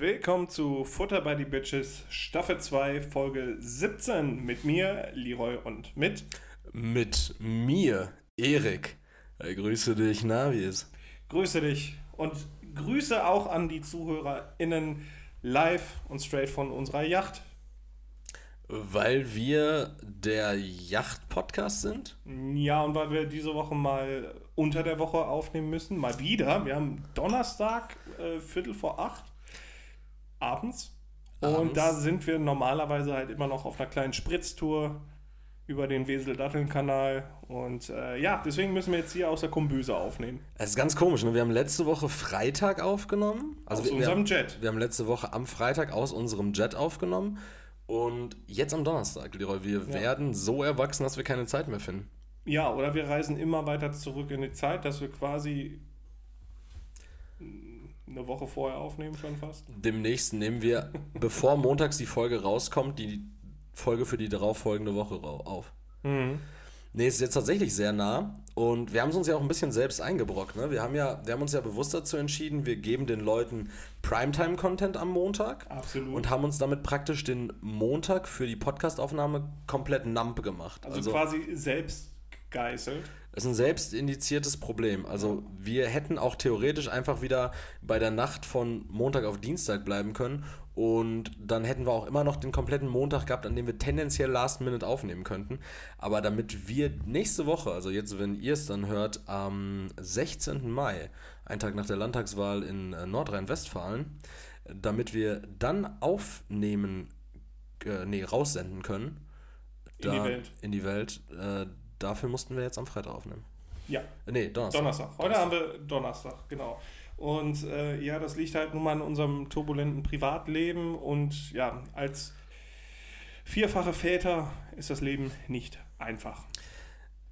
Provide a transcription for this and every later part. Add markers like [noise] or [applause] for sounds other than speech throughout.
Willkommen zu Futter by the Bitches, Staffel 2, Folge 17 mit mir, Leroy und mit. Mit mir, Erik. Ich grüße dich, Navis. Grüße dich und Grüße auch an die ZuhörerInnen live und straight von unserer Yacht. Weil wir der Yacht-Podcast sind? Ja, und weil wir diese Woche mal unter der Woche aufnehmen müssen. Mal wieder. Wir haben Donnerstag, äh, Viertel vor acht abends. abends. Und da sind wir normalerweise halt immer noch auf einer kleinen Spritztour über den Wesel-Datteln-Kanal. Und äh, ja, deswegen müssen wir jetzt hier aus der Kombüse aufnehmen. Es ist ganz komisch, ne? Wir haben letzte Woche Freitag aufgenommen. Also aus wir, unserem wir haben, Jet. Wir haben letzte Woche am Freitag aus unserem Jet aufgenommen. Und jetzt am Donnerstag, Leroy, wir ja. werden so erwachsen, dass wir keine Zeit mehr finden. Ja, oder wir reisen immer weiter zurück in die Zeit, dass wir quasi eine Woche vorher aufnehmen schon fast. Demnächst nehmen wir, [laughs] bevor montags die Folge rauskommt, die Folge für die darauffolgende Woche auf. Mhm. Nee, ist jetzt tatsächlich sehr nah. Und wir haben es uns ja auch ein bisschen selbst eingebrockt. Ne? Wir, haben ja, wir haben uns ja bewusst dazu entschieden, wir geben den Leuten Primetime-Content am Montag. Absolut. Und haben uns damit praktisch den Montag für die Podcastaufnahme komplett Namp gemacht. Also, also quasi selbst geißelt. Ist ein selbst indiziertes Problem. Also wir hätten auch theoretisch einfach wieder bei der Nacht von Montag auf Dienstag bleiben können und dann hätten wir auch immer noch den kompletten Montag gehabt, an dem wir tendenziell Last Minute aufnehmen könnten. Aber damit wir nächste Woche, also jetzt, wenn ihr es dann hört, am 16. Mai, ein Tag nach der Landtagswahl in äh, Nordrhein-Westfalen, damit wir dann aufnehmen, äh, nee, raussenden können. In die Welt. In die Welt. Äh, dafür mussten wir jetzt am Freitag aufnehmen. Ja. Nee, Donnerstag. Donnerstag. Heute Donnerstag. haben wir Donnerstag, genau. Und äh, ja, das liegt halt nun mal in unserem turbulenten Privatleben und ja, als vierfache Väter ist das Leben nicht einfach.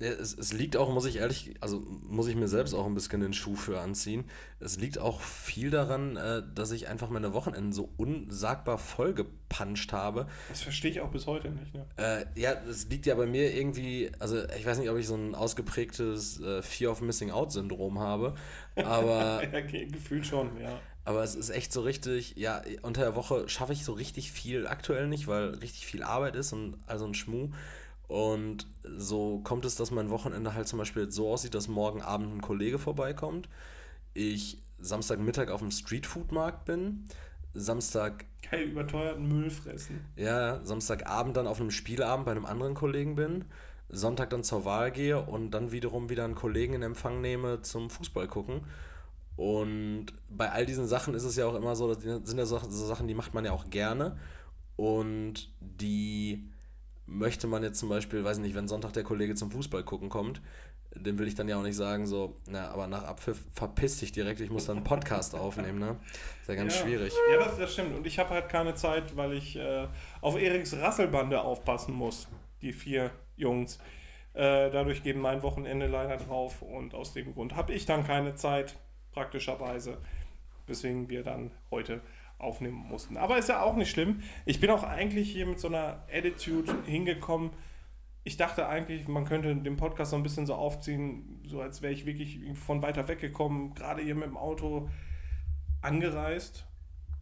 Es, es, liegt auch, muss ich ehrlich, also muss ich mir selbst auch ein bisschen den Schuh für anziehen. Es liegt auch viel daran, äh, dass ich einfach meine Wochenenden so unsagbar vollgepanscht habe. Das verstehe ich auch bis heute nicht. Ne? Äh, ja, das liegt ja bei mir irgendwie, also ich weiß nicht, ob ich so ein ausgeprägtes äh, Fear of Missing Out Syndrom habe, aber. ja, [laughs] okay, gefühlt schon, ja. Aber es ist echt so richtig, ja, unter der Woche schaffe ich so richtig viel aktuell nicht, weil richtig viel Arbeit ist und also ein Schmuh. Und so kommt es, dass mein Wochenende halt zum Beispiel so aussieht, dass morgen Abend ein Kollege vorbeikommt. Ich Samstagmittag auf dem Streetfood-Markt bin. Samstag. Kein überteuerten Müll fressen. Ja, Samstagabend dann auf einem Spielabend bei einem anderen Kollegen bin. Sonntag dann zur Wahl gehe und dann wiederum wieder einen Kollegen in Empfang nehme zum Fußball gucken. Und bei all diesen Sachen ist es ja auch immer so, das sind ja so Sachen, die macht man ja auch gerne. Und die möchte man jetzt zum Beispiel, weiß nicht, wenn Sonntag der Kollege zum Fußball gucken kommt, dem will ich dann ja auch nicht sagen, so, na, aber nach Abpfiff verpiss dich direkt, ich muss dann einen Podcast aufnehmen, ne? Ist ja ganz ja. schwierig. Ja, das, das stimmt. Und ich habe halt keine Zeit, weil ich äh, auf Eriks Rasselbande aufpassen muss, die vier Jungs. Äh, dadurch gehen mein Wochenende leider drauf und aus dem Grund habe ich dann keine Zeit, praktischerweise, weswegen wir dann heute aufnehmen mussten. Aber ist ja auch nicht schlimm. Ich bin auch eigentlich hier mit so einer Attitude hingekommen. Ich dachte eigentlich, man könnte den Podcast so ein bisschen so aufziehen, so als wäre ich wirklich von weiter weggekommen, gerade hier mit dem Auto angereist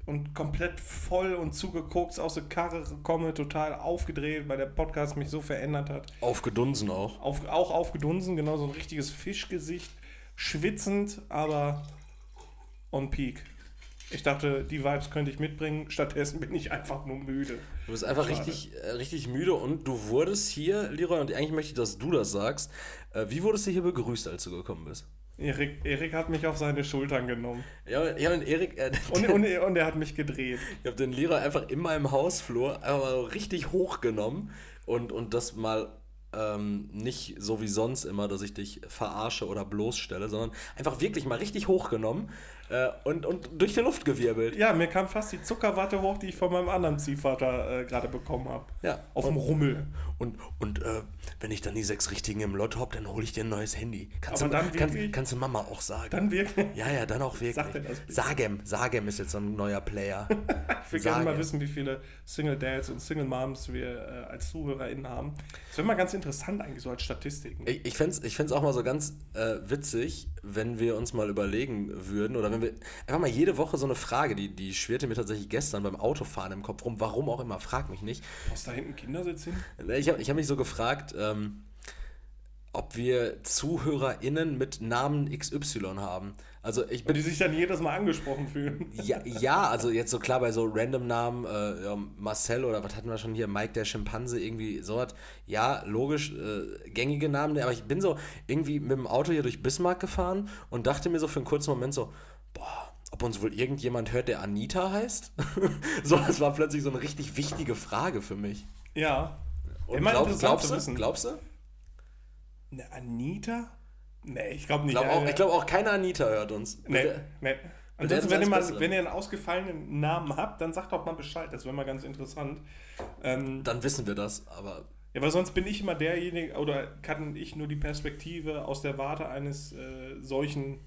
und komplett voll und zugeguckt aus der Karre komme, total aufgedreht, weil der Podcast mich so verändert hat. Aufgedunsen auch. Auf, auch aufgedunsen, genau so ein richtiges Fischgesicht. Schwitzend, aber on peak. Ich dachte, die Vibes könnte ich mitbringen. Stattdessen bin ich einfach nur müde. Du bist einfach richtig, äh, richtig müde und du wurdest hier, Leroy, und eigentlich möchte ich, dass du das sagst. Äh, wie wurdest du hier begrüßt, als du gekommen bist? Erik, Erik hat mich auf seine Schultern genommen. Ja, ja und Erik. Äh, [laughs] und, und, und, er hat mich gedreht. Ich habe den Leroy einfach in meinem Hausflur einfach richtig hochgenommen und, und das mal ähm, nicht so wie sonst immer, dass ich dich verarsche oder bloßstelle, sondern einfach wirklich mal richtig hochgenommen äh, und, und durch die Luft gewirbelt. Ja, mir kam fast die Zuckerwatte hoch, die ich von meinem anderen Ziehvater äh, gerade bekommen habe. Ja. Auf dem Rummel. Und, und äh, wenn ich dann die sechs Richtigen im Lotto habe, dann hole ich dir ein neues Handy. Kannst, Aber du, dann wirklich, kann, kannst du Mama auch sagen. Dann wirklich? Ja, ja, dann auch wirklich. Sag denn das bitte. Sagem, Sagem ist jetzt so ein neuer Player. [laughs] ich will gerne mal wissen, wie viele Single Dads und Single Moms wir äh, als ZuhörerInnen haben. Das wäre mal ganz interessant interessant eigentlich so als Statistik. Ich, ich fände es ich auch mal so ganz äh, witzig, wenn wir uns mal überlegen würden, oder wenn wir einfach mal jede Woche so eine Frage, die, die schwirrte mir tatsächlich gestern beim Autofahren im Kopf rum, warum auch immer, frag mich nicht. Was da hinten Kindersitz hin? Ich habe ich hab mich so gefragt, ähm, ob wir ZuhörerInnen mit Namen XY haben. Also ich bin, Und die sich dann jedes Mal angesprochen fühlen. ja, ja, also jetzt so klar bei so random Namen, äh, ja, Marcel oder was hatten wir schon hier, Mike der Schimpanse, irgendwie so was. Ja, logisch, äh, gängige Namen, aber ich bin so irgendwie mit dem Auto hier durch Bismarck gefahren und dachte mir so für einen kurzen Moment so, boah, ob uns wohl irgendjemand hört, der Anita heißt? [laughs] so, das war plötzlich so eine richtig wichtige Frage für mich. Ja. Und Immer glaub, glaubst, du, wissen. glaubst du? Eine Anita? Nee, ich glaube Ich nicht. glaube auch, ich glaub auch keine Anita hört uns. Nee, nee. Ansonsten, wenn ihr, mal, wenn ihr einen ausgefallenen Namen habt, dann sagt doch mal Bescheid. Das wäre mal ganz interessant. Ähm, Dann wissen wir das, aber ja, weil sonst bin ich immer derjenige, oder kann ich nur die Perspektive aus der Warte eines äh, solchen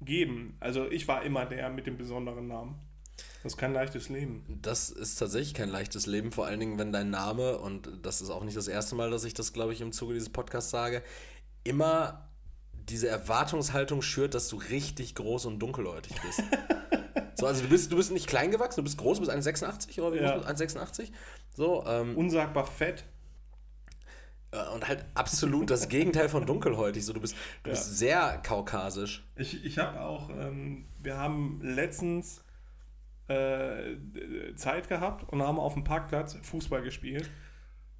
geben. Also ich war immer der mit dem besonderen Namen. Das ist kein leichtes Leben. Das ist tatsächlich kein leichtes Leben, vor allen Dingen, wenn dein Name, und das ist auch nicht das erste Mal, dass ich das, glaube ich, im Zuge dieses Podcasts sage, immer diese Erwartungshaltung schürt, dass du richtig groß und dunkelhäutig bist. [laughs] so, also du bist, du bist nicht klein gewachsen, du bist groß, du bist 1,86 oder wie Ja. groß bist du? 1,86? So, ähm, Unsagbar fett. und halt absolut das Gegenteil von dunkelhäutig. So, du bist, du Ja. bist sehr kaukasisch. Ich, ich habe auch, ähm, wir haben letztens äh, Zeit gehabt und haben auf dem Parkplatz Fußball gespielt.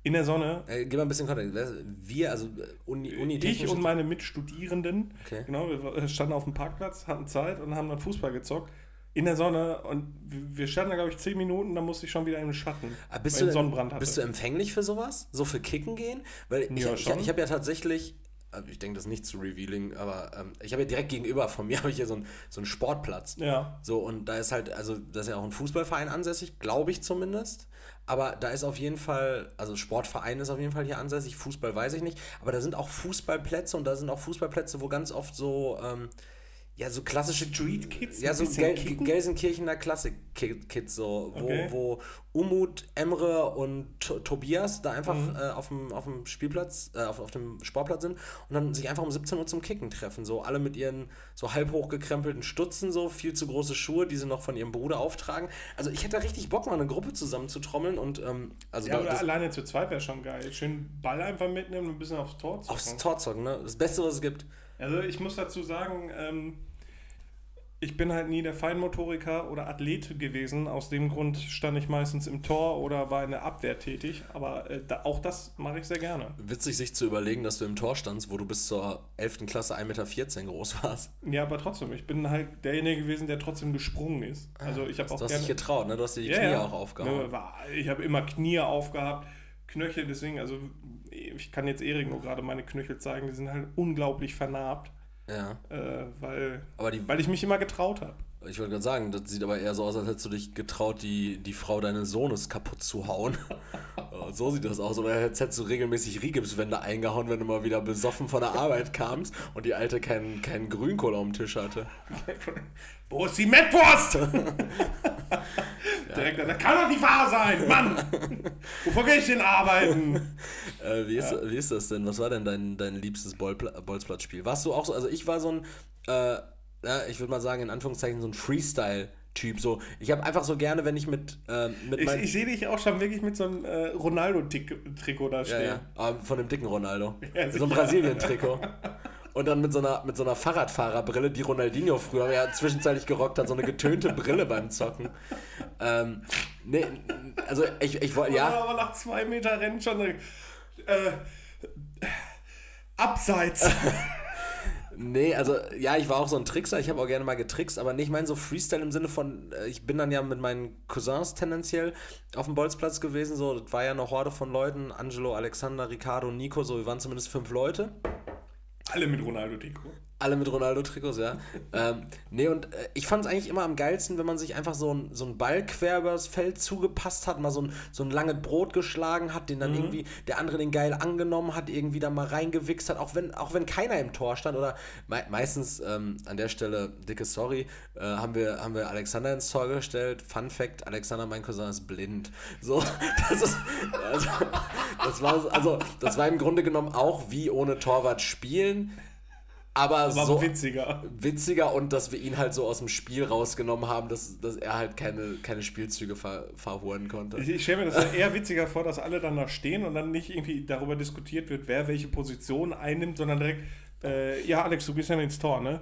In der Sonne. Äh, gib mal ein bisschen Kontext. Wir, also äh, Uni, Uni Ich und meine Mitstudierenden, Okay. genau, wir standen auf dem Parkplatz, hatten Zeit und haben dann Fußball gezockt. In der Sonne und wir standen da, glaube ich, zehn Minuten, dann musste ich schon wieder im Schatten. Ah, Bist weil du, Sonnenbrand hatte. bist du empfänglich für sowas? So für Kicken gehen? Weil ich, Ja, ich, ich habe ja tatsächlich, ich denke, das ist nicht zu revealing, aber ähm, ich habe ja direkt gegenüber von mir [laughs] habe ich hier so einen so einen Sportplatz. ja. So, und da ist halt, also da ist ja auch ein Fußballverein ansässig, glaube ich zumindest. Aber da ist auf jeden Fall, also Sportverein ist auf jeden Fall hier ansässig, Fußball weiß ich nicht. Aber da sind auch Fußballplätze und da sind auch Fußballplätze, wo ganz oft so, ähm, ja, so klassische Street Kids ja, so Gel kicken? Gelsenkirchener Klassik-Kids, so, wo, Okay. wo Umut, Emre und to Tobias da einfach Mhm. äh, auf, dem, auf dem Spielplatz, äh, auf, auf dem Sportplatz sind und dann sich einfach um 17 Uhr zum Kicken treffen. So alle mit ihren so halb hochgekrempelten Stutzen, so viel zu große Schuhe, die sie noch von ihrem Bruder auftragen. Also ich hätte da richtig Bock, mal eine Gruppe zusammen zu trommeln und ähm, also Ja, da, das, alleine zu zweit wäre schon geil. Schön Ball einfach mitnehmen und ein bisschen aufs Tor zocken. aufs Tor zocken, ne? Das Beste, was es gibt. Also ich muss dazu sagen, ähm, ich bin halt nie der Feinmotoriker oder Athlet gewesen. Aus dem Grund stand ich meistens im Tor oder war in der Abwehr tätig. Aber äh, da, auch das mache ich sehr gerne. Witzig, sich zu überlegen, dass du im Tor standst, wo du bis zur 11. Klasse 1,14 Meter groß warst. Ja, aber trotzdem, ich bin halt derjenige gewesen, der trotzdem gesprungen ist. Also ich habe auch Du hast gerne... dich getraut, ne? Du hast dir die Ja, Knie ja. auch aufgehauen. Ne, Ich habe immer Knie aufgehabt, Knöchel, deswegen, also ich kann jetzt Erik nur gerade meine Knöchel zeigen, die sind halt unglaublich vernarbt, Ja. äh, weil, die, weil ich mich immer getraut habe. Ich wollte gerade sagen, das sieht aber eher so aus, als hättest du dich getraut, die, die Frau deines Sohnes kaputt zu hauen. Ja, [laughs] so sieht das aus. Oder als hättest du regelmäßig Rigipswände eingehauen, wenn du mal wieder besoffen von der Arbeit kamst und die Alte keinen keinen Grünkohl auf dem Tisch hatte. [laughs] Wo ist [laughs] die Mettwurst? Direkt, das kann doch nicht wahr sein, Mann! Wovor gehe ich denn arbeiten? Äh, wie, ist, wie ist das denn? Was war denn dein, dein liebstes Bolzplatzspiel? Warst du auch so, also ich war so ein, äh, ja, ich würde mal sagen, in Anführungszeichen so ein Freestyle-Typ. So, ich habe einfach so gerne, wenn ich mit, äh, mit Ich, ich sehe dich auch schon wirklich mit so einem äh, Ronaldo-Trikot da Ja, stehen. ja. Aber von dem dicken Ronaldo. [laughs] Ja, so ein. Brasilien-Trikot. [laughs] Und dann mit so einer, mit so einer Fahrradfahrerbrille, die Ronaldinho früher ja zwischenzeitlich gerockt hat, so eine getönte Brille beim Zocken. Ähm, nee, also ich, ich wollte, Ja. ja, Aber nach zwei Meter Rennen schon. Äh, abseits. [laughs] nee, also ja, ich war auch so ein Trickser, ich habe auch gerne mal getrickst, aber nicht mein so Freestyle im Sinne von, äh, ich bin dann ja mit meinen Cousins tendenziell auf dem Bolzplatz gewesen, so, das war ja eine Horde von Leuten, Angelo, Alexander, Ricardo, Nico, so, wir waren zumindest fünf Leute. Alle mit Ronaldo-Trikot. Alle mit Ronaldo-Trikots, ja. ähm, nee, und äh, ich fand es eigentlich immer am geilsten, wenn man sich einfach so ein, so ein Ball quer übers Feld zugepasst hat, mal so ein, so ein langes Brot geschlagen hat, den dann mhm. irgendwie der andere den geil angenommen hat, irgendwie da mal reingewichst hat, auch wenn, auch wenn keiner im Tor stand oder me meistens ähm, an der Stelle, dicke Sorry, äh, haben, wir, haben wir Alexander ins Tor gestellt. Fun Fact, Alexander, mein Cousin, ist blind. So, [laughs] das ist, also, das war, also, das war im Grunde genommen auch wie ohne Torwart spielen aber, aber so witziger. Witziger und dass wir ihn halt so aus dem Spiel rausgenommen haben, dass, dass er halt keine, keine Spielzüge ver, verholen konnte. Ich, ich stelle mir das eher witziger vor, dass alle dann da stehen und dann nicht irgendwie darüber diskutiert wird, wer welche Position einnimmt, sondern direkt, äh, ja, Alex, du gehst ja ins Tor, ne?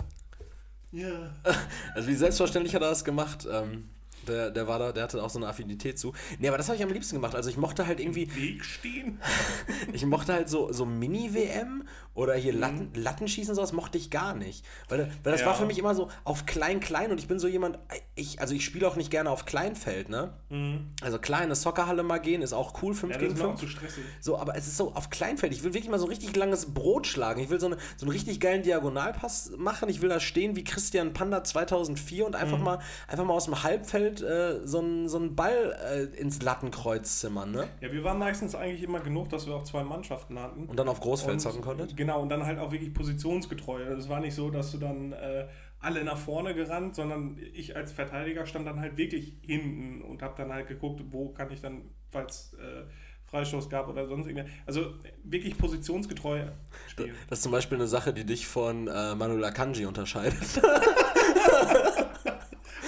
Ja. [laughs] Also wie selbstverständlich hat er das gemacht. Ähm, der, der war da, der hatte auch so eine Affinität zu. Nee, aber das habe ich am liebsten gemacht. Also ich mochte halt irgendwie. Im Weg stehen? [laughs] ich mochte halt so, so Mini-WM oder hier mhm. Latten, Lattenschießen, sowas mochte ich gar nicht. Weil, weil das ja. war für mich immer so auf klein, klein und ich bin so jemand, ich, also ich spiele auch nicht gerne auf Kleinfeld, ne? Mhm. Also kleine Soccerhalle mal gehen ist auch cool, 5 ja, gegen 5. zu stressig. So, aber es ist so auf Kleinfeld. Ich will wirklich mal so ein richtig langes Brot schlagen. Ich will so, eine, so einen richtig geilen Diagonalpass machen. Ich will da stehen wie Christian Panda 2004 und einfach, mhm. mal, einfach mal aus dem Halbfeld äh, so, einen, so Ball äh, ins Lattenkreuz zimmern, ne? Ja, wir waren meistens eigentlich immer genug, dass wir auch zwei Mannschaften hatten. Und dann auf Großfeld zocken konntet? Genau, und dann halt auch wirklich positionsgetreu. Also es war nicht so, dass du dann äh, alle nach vorne gerannt, sondern ich als Verteidiger stand dann halt wirklich hinten und habe dann halt geguckt, wo kann ich dann, falls äh, Freistoß gab oder sonst irgendwas. Also wirklich positionsgetreu spielen. Das ist zum Beispiel eine Sache, die dich von äh, Manuel Akanji unterscheidet. [laughs]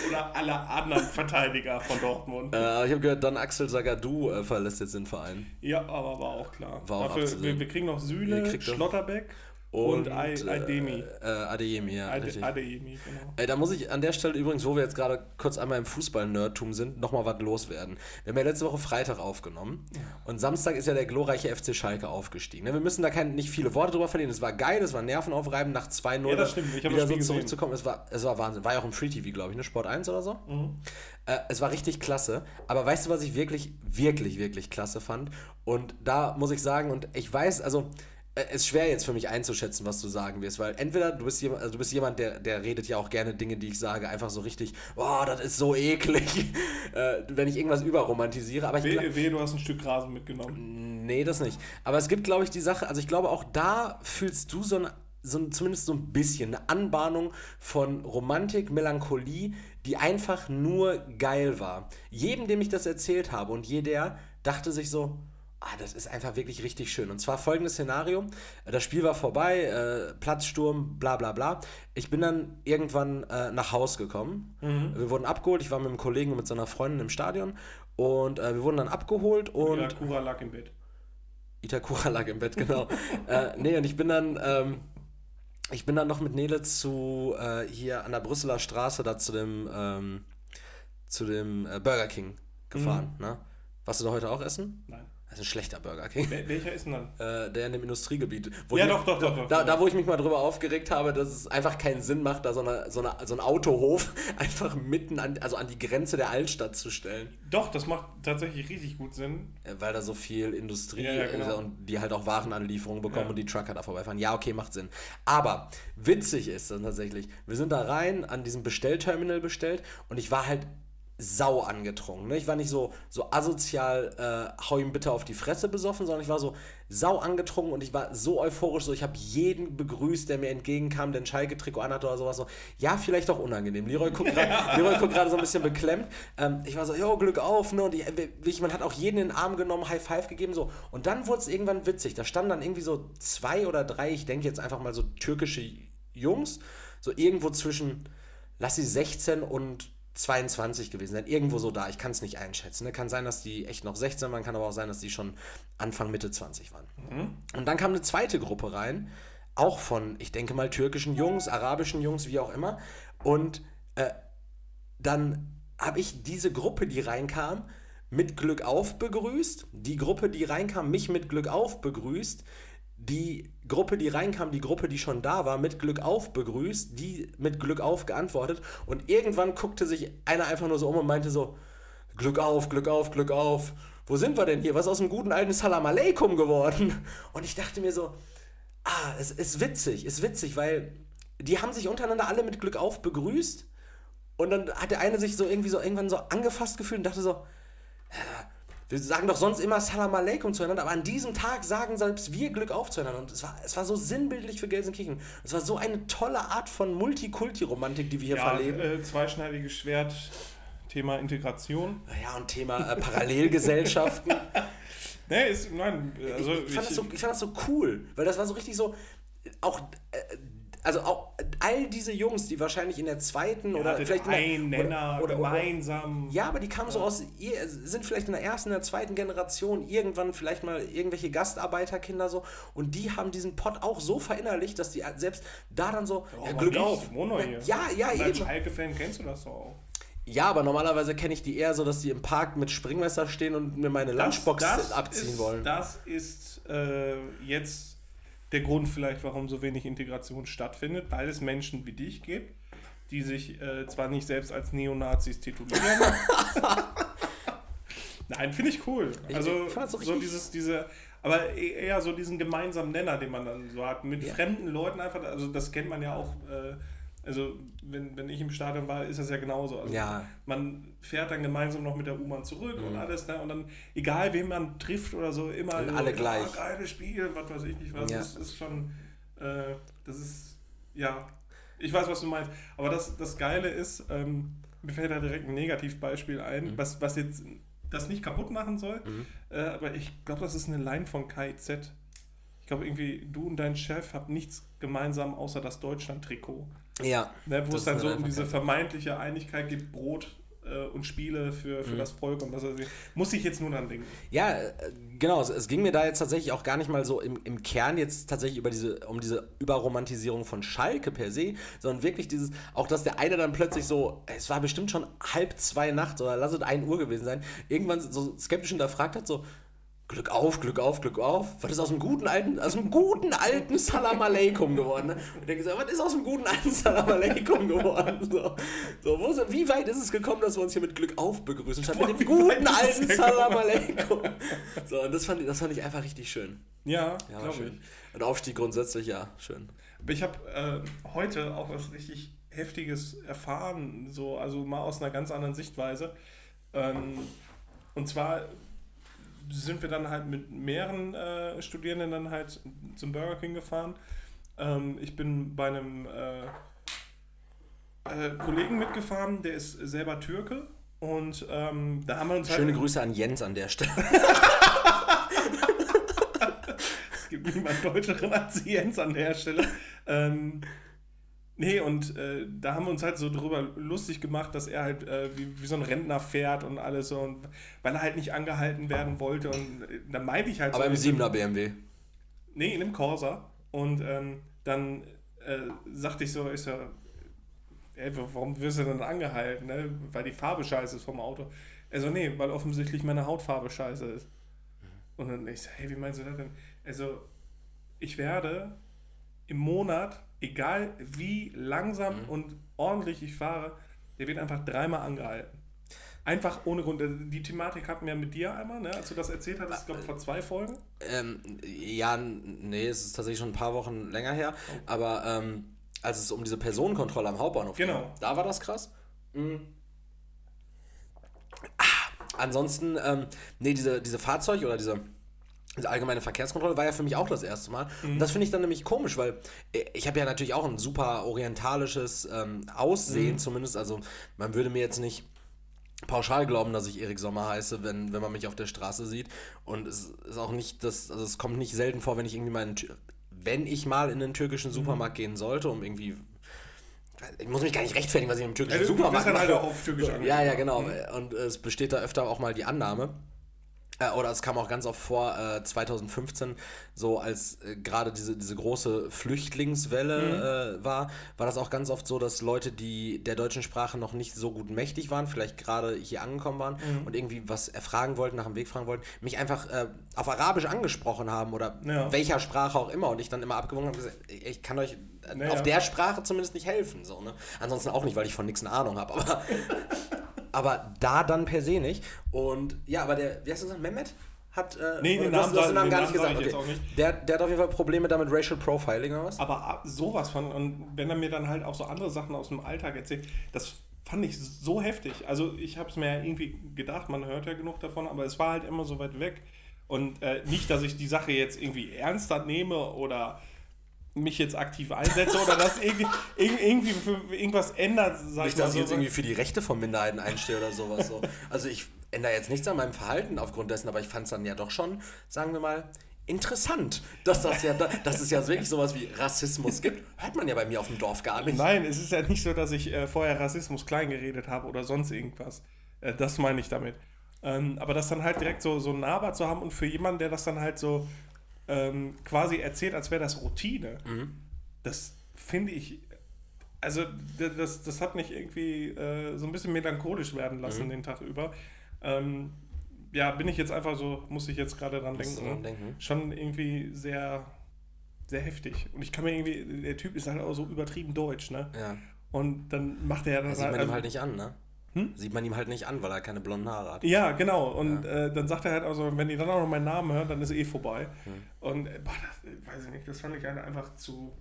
oder aller anderen Verteidiger von Dortmund. Äh, ich habe gehört, dann Axel Sagadou äh, verlässt jetzt den Verein. Ja, aber war auch klar. War auch Dafür, wir, wir, kriegen noch Süle, Schlotterbeck. Und, und Ademi. Äh, Adeyemi, ja. Ade, Adeyemi, genau. Ey, da muss ich an der Stelle übrigens, wo wir jetzt gerade kurz einmal im Fußball-Nerdtum sind, nochmal was loswerden. Wir haben ja letzte Woche Freitag aufgenommen ja. und Samstag ist ja der glorreiche FC Schalke aufgestiegen. Ne, wir müssen da kein, nicht viele Worte drüber verlieren. Es war geil, es war nervenaufreibend, nach 2-0 ja, das stimmt. Ich wieder so zurückzukommen. Es war, es war Wahnsinn. War ja auch im Free TV, glaube ich, ne? Sport 1 oder so. Mhm. Äh, es war richtig klasse. Aber weißt du, was ich wirklich, wirklich, wirklich klasse fand? Und da muss ich sagen, und ich weiß, also es äh, ist schwer jetzt für mich einzuschätzen, was du sagen wirst, weil entweder du bist jemand, also du bist jemand, der, der redet ja auch gerne Dinge, die ich sage, einfach so richtig, oh, das ist so eklig, [laughs] äh, wenn ich irgendwas überromantisiere. Aber ich wehe, wehe, du hast ein Stück Rasen mitgenommen. Nee, das nicht. Aber es gibt, glaube ich, die Sache, also ich glaube, auch da fühlst du so ein, so zumindest so ein bisschen eine Anbahnung von Romantik, Melancholie, die einfach nur geil war. Jedem, dem ich das erzählt habe und jeder dachte sich so, ah, das ist einfach wirklich richtig schön. Und zwar folgendes Szenario: Das Spiel war vorbei, äh, Platzsturm, bla bla bla. Ich bin dann irgendwann äh, nach Haus gekommen. Mhm. Wir wurden abgeholt. Ich war mit einem Kollegen und mit seiner Freundin im Stadion. Und äh, wir wurden dann abgeholt und. Itakura lag im Bett. Itakura lag im Bett, genau. [laughs] äh, nee, und ich bin dann. Ähm, ich bin dann noch mit Nele zu äh, hier an der Brüsseler Straße da zu dem ähm, zu dem äh, Burger King gefahren. Mhm. Ne? Warst du da heute auch essen? Nein. Das ist ein schlechter Burger King. Wel welcher ist denn dann? Äh, der in dem Industriegebiet. ja, doch, doch, doch, doch. Da, da, wo ich mich mal drüber aufgeregt habe, dass es einfach keinen Sinn macht, da so, eine, so, eine, so ein Autohof [laughs] einfach mitten an, also an die Grenze der Altstadt zu stellen. Doch, das macht tatsächlich richtig gut Sinn. Äh, weil da so viel Industrie ja, ja, genau. ist und die halt auch Warenanlieferungen bekommen ja. und die Trucker da vorbeifahren. Ja, okay, macht Sinn. Aber witzig ist dann tatsächlich, wir sind da rein, an diesem Bestellterminal bestellt und ich war halt sau angetrunken. Ne? Ich war nicht so, so asozial, äh, hau ihm bitte auf die Fresse besoffen, sondern ich war so sau angetrunken und ich war so euphorisch, so ich habe jeden begrüßt, der mir entgegenkam, der ein Schalke-Trikot anhatte oder sowas. So, ja, vielleicht auch unangenehm. Leroy guckt gerade [laughs] so ein bisschen beklemmt. Ähm, ich war so, jo, Glück auf, ne? Und ich, ich, man hat auch jeden in den Arm genommen, High Five gegeben, so. Und dann wurde es irgendwann witzig. Da standen dann irgendwie so zwei oder drei, ich denke jetzt einfach mal so türkische Jungs, so irgendwo zwischen, lass sie 16 und 22 gewesen sein, irgendwo so da. Ich kann es nicht einschätzen. Ne? Kann sein, dass die echt noch 16 waren, kann aber auch sein, dass die schon Anfang, Mitte 20 waren. Mhm. Und dann kam eine zweite Gruppe rein, auch von, ich denke mal, türkischen Jungs, arabischen Jungs, wie auch immer. Und äh, dann habe ich diese Gruppe, die reinkam, mit Glück auf begrüßt. Die Gruppe, die reinkam, mich mit Glück auf begrüßt die Gruppe, die reinkam, die Gruppe, die schon da war, mit Glück auf begrüßt, die mit Glück auf geantwortet und irgendwann guckte sich einer einfach nur so um und meinte so, Glück auf, Glück auf, Glück auf, wo sind wir denn hier? Was ist aus dem guten alten Salam Aleikum geworden? [laughs] Und ich dachte mir so, ah, es ist witzig, ist witzig, weil die haben sich untereinander alle mit Glück auf begrüßt. Und dann hat der eine sich so irgendwie so irgendwann so angefasst gefühlt und dachte so, wir sagen doch sonst immer Salam Aleikum zueinander, aber an diesem Tag sagen selbst wir Glück auf zueinander. Und es war, es war so sinnbildlich für Gelsenkirchen. Es war so eine tolle Art von Multikulti-Romantik, die wir hier ja, verleben. Äh, zweischneidiges Schwert, Thema Integration. Ja, und Thema äh, Parallelgesellschaften. [laughs] nee, ist, nein, also ich, ich, fand ich, so, ich, fand das so, cool, weil das war so richtig so, auch äh, also auch all diese Jungs, die wahrscheinlich in der zweiten ja, oder vielleicht ein der, Nenner oder, oder, gemeinsam. Ja, aber die kamen ja. so aus, sind vielleicht in der ersten, in der zweiten Generation irgendwann vielleicht mal irgendwelche Gastarbeiterkinder so und die haben diesen Pott auch so verinnerlicht, dass die selbst da dann so oh, ja, Glück nicht. auf. Wohne hier. Ja, ja, eben. Als Schalke-Fan kennst du das doch auch. Ja, aber normalerweise kenne ich die eher so, dass die im Park mit Springmesser stehen und mir meine Lunchbox das, das abziehen ist, wollen. Das ist äh, jetzt der Grund vielleicht, warum so wenig Integration stattfindet, weil es Menschen wie dich gibt, die sich äh, zwar nicht selbst als Neonazis titulieren. [laughs] Nein, finde ich cool. Also so, so dieses, diese, aber e-, eher so diesen gemeinsamen Nenner, den man dann so hat, mit ja. fremden Leuten einfach, also das kennt man ja auch. Äh, also, wenn, wenn ich im Stadion war, ist das ja genauso. Also ja. Man fährt dann gemeinsam noch mit der U-Bahn zurück mhm. und alles. Ne? Und dann, egal wen man trifft oder so, immer und alle so, gleich. Ja, geiles Spiel, was weiß ich nicht was. Ja. Das ist schon, äh, das ist, ja, ich weiß, was du meinst. Aber das, das Geile ist, ähm, mir fällt da direkt ein Negativbeispiel ein, mhm. was, was jetzt das nicht kaputt machen soll. Mhm. Äh, aber ich glaube, das ist eine Line von KIZ. Ich glaube, irgendwie, du und dein Chef habt nichts gemeinsam außer das Deutschland-Trikot. Ja. Ne, wo es dann so um diese vermeintliche Einigkeit gibt, Brot und Spiele für, für mhm. das Volk und was weiß ich. Muss ich jetzt nur dann denken. Ja, äh, genau. Es, es, ging mir da jetzt tatsächlich auch gar nicht mal so im, im Kern jetzt tatsächlich über diese, um diese Überromantisierung von Schalke per se, sondern wirklich dieses, auch dass der eine dann plötzlich so, es war bestimmt schon halb zwei nachts oder lass es ein Uhr gewesen sein, irgendwann so skeptisch hinterfragt hat, so, Glück auf, Glück auf, Glück auf. Was ist aus dem guten alten, aus dem guten alten Salam Aleikum geworden? Ne? Und ich denke so, was ist aus dem guten alten Salam Aleikum geworden? So, so wo sind, wie weit ist es gekommen, dass wir uns hier mit Glück auf begrüßen, statt mit dem guten alten Salam Aleikum? So, und das fand, ich, das fand ich einfach richtig schön. Ja, ja glaube ich. Und Aufstieg grundsätzlich, ja, schön. Ich habe äh, heute auch was richtig Heftiges erfahren, so, also mal aus einer ganz anderen Sichtweise. Ähm, und zwar sind wir dann halt mit mehreren äh, Studierenden dann halt zum Burger King gefahren. Ähm, ich bin bei einem äh, äh, Kollegen mitgefahren, der ist selber Türke und ähm, da haben wir uns halt Schöne Grüße an Jens an der Stelle. [laughs] es gibt niemand Deutscheren als Jens an der Stelle. Ähm, Nee, und äh, da haben wir uns halt so drüber lustig gemacht, dass er halt äh, wie, wie so ein Rentner fährt und alles so, und, weil er halt nicht angehalten werden wollte. Und äh, dann meinte ich halt Aber so. im 7er BMW. Nee, in einem Corsa. Und ähm, dann äh, sagte ich so, ich so, ey, warum wirst du denn angehalten? Ne? Weil die Farbe scheiße ist vom Auto. Also nee, weil offensichtlich meine Hautfarbe scheiße ist. Und dann ich so, hey, wie meinst du das denn? Also, ich werde im Monat egal wie langsam mhm. und ordentlich ich fahre, der wird einfach dreimal angehalten. Einfach ohne Grund. Also die Thematik hatten wir mit dir einmal, ne? als du das erzählt hattest, ich glaube vor zwei Folgen. Ähm, ja, nee, es ist tatsächlich schon ein paar Wochen länger her. Oh. Aber ähm, als es um diese Personenkontrolle am Hauptbahnhof genau. ging, da war das krass. Mhm. Ah, ansonsten, ähm, nee, diese, diese Fahrzeuge oder diese diese allgemeine Verkehrskontrolle war ja für mich auch das erste Mal. Mhm. Und das finde ich dann nämlich komisch, weil äh, ich habe ja natürlich auch ein super orientalisches ähm, Aussehen, mhm. zumindest. Also man würde mir jetzt nicht pauschal glauben, dass ich Erik Sommer heiße, wenn, wenn man mich auf der Straße sieht. Und es ist auch nicht das, also es kommt nicht selten vor, wenn ich irgendwie mal in, wenn ich mal in den türkischen mhm. Supermarkt mhm. gehen sollte, um irgendwie ich muss mich gar nicht rechtfertigen, was ich im türkischen ja, Supermarkt mache. Halt auch auf Türkisch ja, ja, genau. Mhm. Und es besteht da öfter auch mal die Annahme, oder es kam auch ganz oft vor, äh, 2015, so als äh, gerade diese, diese große Flüchtlingswelle mhm. äh, war, war das auch ganz oft so, dass Leute, die der deutschen Sprache noch nicht so gut mächtig waren, vielleicht gerade hier angekommen waren und irgendwie was erfragen wollten, nach dem Weg fragen wollten, mich einfach äh, auf Arabisch angesprochen haben oder ja. welcher Sprache auch immer und ich dann immer abgewogen habe gesagt, ich kann euch naja. auf der Sprache zumindest nicht helfen. So, ne? Ansonsten auch nicht, weil ich von nichts eine Ahnung habe, aber [laughs] aber da dann per se nicht. Und ja, aber der, wie hast du gesagt, Mehmet? hat. Äh, Nee, den Namen hast den gar Namen nicht sag gesagt. Okay. nicht. Der, der hat auf jeden Fall Probleme damit Racial Profiling oder was? Aber ab- sowas von, und wenn er mir dann halt auch so andere Sachen aus dem Alltag erzählt, das fand ich so heftig. Also ich habe es mir ja irgendwie gedacht, man hört ja genug davon, aber es war halt immer so weit weg. Und äh, nicht, dass ich die Sache jetzt irgendwie ernster nehme oder mich jetzt aktiv einsetze oder das irgendwie, irg- irgendwie für irgendwas ändert, sag Nicht, dass ich jetzt irgendwie für die Rechte von Minderheiten einstehe oder sowas. So. Also ich ändere jetzt nichts an meinem Verhalten aufgrund dessen, aber ich fand es dann ja doch schon, sagen wir mal, interessant, dass, das ja, dass es ja wirklich sowas wie Rassismus gibt. Hört man ja bei mir auf dem Dorf gar nicht. Nein, es ist ja nicht so, dass ich äh, vorher Rassismus klein geredet habe oder sonst irgendwas. Äh, das meine ich damit. Ähm, aber das dann halt direkt so, so nahbar zu haben und für jemanden, der das dann halt so ähm, quasi erzählt, als wäre das Routine, das finde ich. Also, das, das hat mich irgendwie äh, so ein bisschen melancholisch werden lassen den Tag über. Ähm, ja, bin ich jetzt einfach so, muss ich jetzt gerade dran denken. dran denken? Schon irgendwie sehr, sehr heftig. Und ich kann mir irgendwie, der Typ ist halt auch so übertrieben deutsch, ne? Ja. Und dann macht er ja dann Das sieht man also- ihm halt nicht an, ne? Hm? Sieht man ihm halt nicht an, weil er keine blonden Haare hat. Ja, genau. Und Äh, dann sagt er halt also, wenn die dann auch noch meinen Namen hören, dann ist eh vorbei. Hm. Und äh, boah, das, äh, weiß ich nicht, das fand ich halt einfach zu,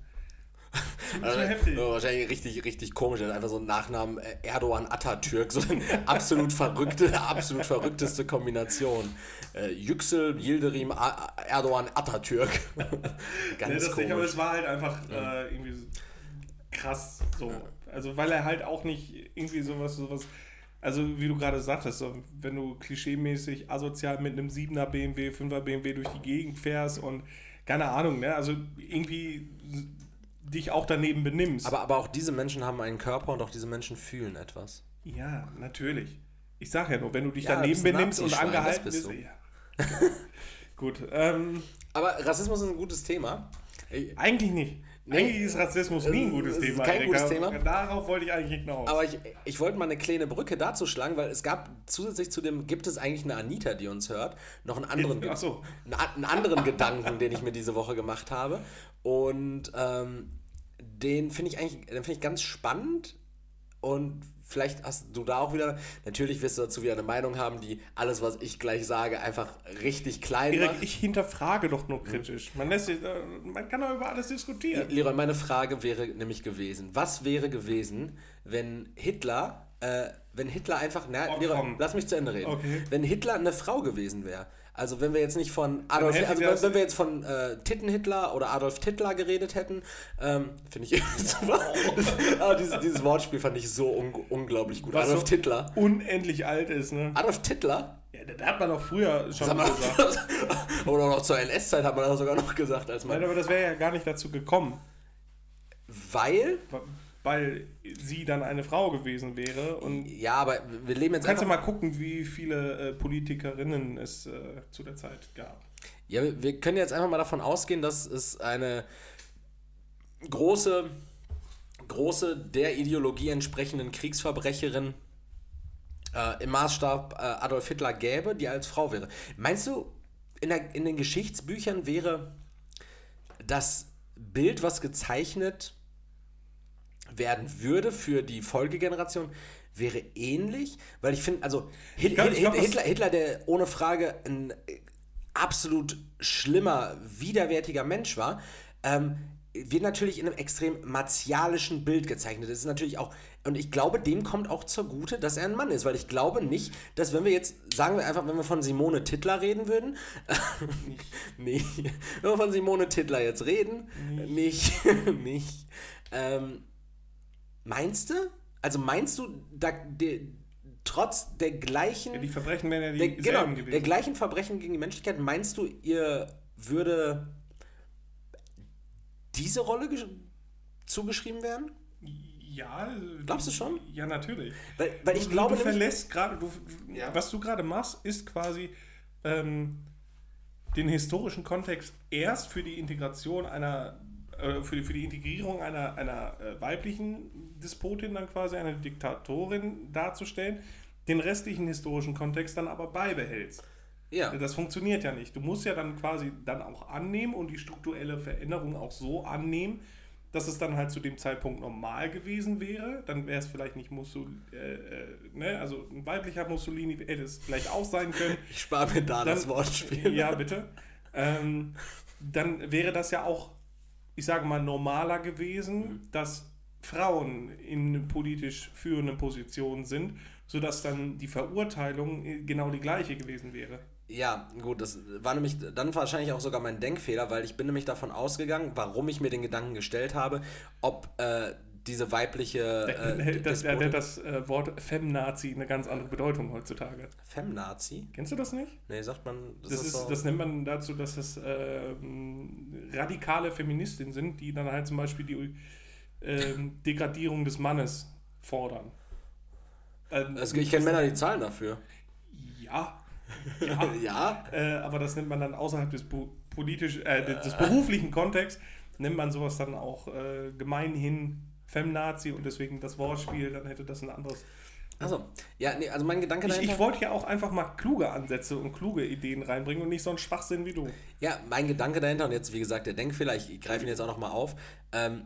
zu, Also, zu heftig. ja, wahrscheinlich richtig, richtig komisch. Einfach so einen Nachnamen äh, Erdogan Atatürk. So eine [laughs] absolut verrückte, absolut verrückteste Kombination. Äh, Yüksel Yildirim A- Erdogan Atatürk. [laughs] Ganz Nee, das nicht, aber komisch. es war halt einfach äh, irgendwie krass so. Also weil er halt auch nicht irgendwie sowas, sowas, also wie du gerade sagtest, so, wenn du klischeemäßig asozial mit einem 7er BMW, 5er BMW durch die Gegend fährst und keine Ahnung, ne? Also irgendwie dich auch daneben benimmst. Aber, aber auch diese Menschen haben einen Körper und auch diese Menschen fühlen etwas. ja, natürlich. Ich sag ja nur, wenn du dich Ja, daneben benimmst und angehalten bist bist. Ja. [laughs] Gut, ähm, Aber Rassismus ist ein gutes Thema. Ich- eigentlich nicht. Eigentlich ist Rassismus nie ein gutes Thema. kein Erika. gutes Thema. Darauf wollte ich eigentlich hinaus. Aber ich, ich wollte mal eine kleine Brücke dazu schlagen, weil es gab zusätzlich zu dem, gibt es eigentlich eine Anita, die uns hört, noch einen anderen, Ach so. einen, anderen Gedanken, den ich mir diese Woche gemacht habe. Und ähm, den finde ich eigentlich, den finde ich ganz spannend. Und vielleicht hast du da auch wieder, natürlich wirst du dazu wieder eine Meinung haben, die alles, was ich gleich sage, einfach richtig klein Erik, macht. ich hinterfrage doch nur kritisch. Man, lässt, sich, äh, man kann doch über alles diskutieren. Leroy, meine Frage wäre nämlich gewesen, was wäre gewesen, wenn Hitler, äh, wenn Hitler einfach, na, Oh, Leroy, lass mich zu Ende reden. Okay. Wenn Hitler eine Frau gewesen wäre, also wenn wir jetzt nicht von Adolf, also das- wenn wir jetzt von äh, Titten-Hitler oder Adolf Hitler geredet hätten, ähm, finde ich [laughs] super. [laughs] Aber dieses, dieses Wortspiel fand ich so un unglaublich gut. Was Adolf so Hitler. unendlich alt ist, ne? Adolf Hitler? Ja, da hat man doch früher schon man gesagt. [laughs] oder noch zur NS-Zeit hat man das sogar noch gesagt, als Nein, man. aber das wäre ja gar nicht dazu gekommen, Weil, weil sie dann eine Frau gewesen wäre. Und ja, aber wir leben jetzt kannst du mal gucken, wie viele äh, Politikerinnen es äh, zu der Zeit gab. Ja, wir- wir können jetzt einfach mal davon ausgehen, dass es eine große, große der Ideologie entsprechenden Kriegsverbrecherin äh, im Maßstab äh, Adolf Hitler gäbe, die als Frau wäre. Meinst du, in, der, in den Geschichtsbüchern wäre das Bild, was gezeichnet werden würde für die Folgegeneration, wäre ähnlich? Weil ich finde, also Hit, glaub- ich glaub, Hitler, Hitler, der ohne Frage ein absolut schlimmer, widerwärtiger Mensch war, ähm, wird natürlich in einem extrem martialischen Bild gezeichnet. Das ist natürlich auch, und ich glaube, dem kommt auch zugute, dass er ein Mann ist, weil ich glaube nicht, dass wenn wir jetzt, sagen wir einfach, wenn wir von Simone Tittler reden würden, [laughs] nicht, wenn wir von Simone Tittler jetzt reden, nicht, nicht, [laughs] ähm, meinst du? Also meinst du, da, de, trotz der gleichen Ja, die Verbrechen wären ja der, dieselben genau, gewesen. der gleichen Verbrechen gegen die Menschlichkeit, meinst du, ihr würde diese Rolle gesch- zugeschrieben werden? ja. Glaubst du schon? Ja, natürlich. Weil, weil ich du, glaube du verlässt gerade, Ja. was du gerade machst, ist quasi ähm, den historischen Kontext erst für die Integration einer, für, die, für die Integrierung einer, einer äh, weiblichen Despotin dann quasi, einer Diktatorin darzustellen, den restlichen historischen Kontext dann aber beibehältst. ja, Das funktioniert ja nicht. Du musst ja dann quasi dann auch annehmen und die strukturelle Veränderung auch so annehmen, dass es dann halt zu dem Zeitpunkt normal gewesen wäre. Dann wäre es vielleicht nicht Mussolini, äh, äh, ne? also ein weiblicher Mussolini hätte es vielleicht auch sein können. [laughs] Ich spare mir da Dann- das Wortspiel. Ja, bitte. Ähm, dann wäre das ja auch, ich sage mal, normaler gewesen, dass Frauen in politisch führenden Positionen sind, sodass dann die Verurteilung äh, genau die gleiche gewesen wäre. Ja, gut, das war nämlich dann wahrscheinlich auch sogar mein Denkfehler, weil ich bin nämlich davon ausgegangen, warum ich mir den Gedanken gestellt habe, ob äh, diese weibliche äh, das, da Despotin- hat das äh, Wort Femnazi eine ganz andere Bedeutung heutzutage. Femnazi? Kennst du das nicht? Nee, sagt man, das, Das, ist, so. das nennt man dazu, dass es ähm, radikale Feministinnen sind, die dann halt zum Beispiel die ähm, Degradierung des Mannes fordern. Ähm, also, ich kenne Männer, die zahlen dafür. Ja. ja. [laughs] ja? Äh, aber das nennt man dann außerhalb des, politisch, äh, des, des beruflichen Kontexts, nennt man sowas dann auch äh, gemeinhin Femnazi und deswegen das Wortspiel, dann hätte das ein anderes. Also, ja, nee, also mein Gedanke Ich, dahinter. ich wollte ja auch einfach mal kluge Ansätze und kluge Ideen reinbringen und nicht so einen Schwachsinn wie du. Ja, mein Gedanke dahinter, und jetzt wie gesagt der Denkfehler, ich greife ihn jetzt auch nochmal auf, ähm,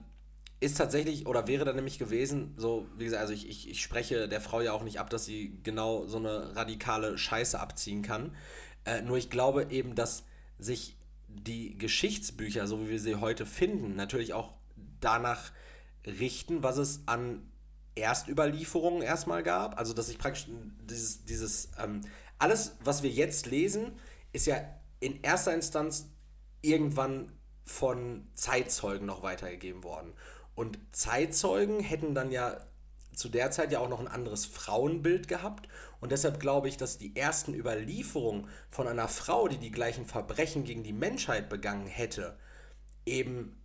ist tatsächlich oder wäre dann nämlich gewesen, so wie gesagt, also ich, ich, ich spreche der Frau ja auch nicht ab, dass sie genau so eine radikale Scheiße abziehen kann. Äh, nur ich glaube eben, dass sich die Geschichtsbücher, so wie wir sie heute finden, natürlich auch danach richten, was es an Erstüberlieferungen erstmal gab. Also, dass ich praktisch dieses, dieses ähm, alles, was wir jetzt lesen, ist ja in erster Instanz irgendwann von Zeitzeugen noch weitergegeben worden. Und Zeitzeugen hätten dann ja zu der Zeit ja auch noch ein anderes Frauenbild gehabt. Und deshalb glaube ich, dass die ersten Überlieferungen von einer Frau, die die gleichen Verbrechen gegen die Menschheit begangen hätte, eben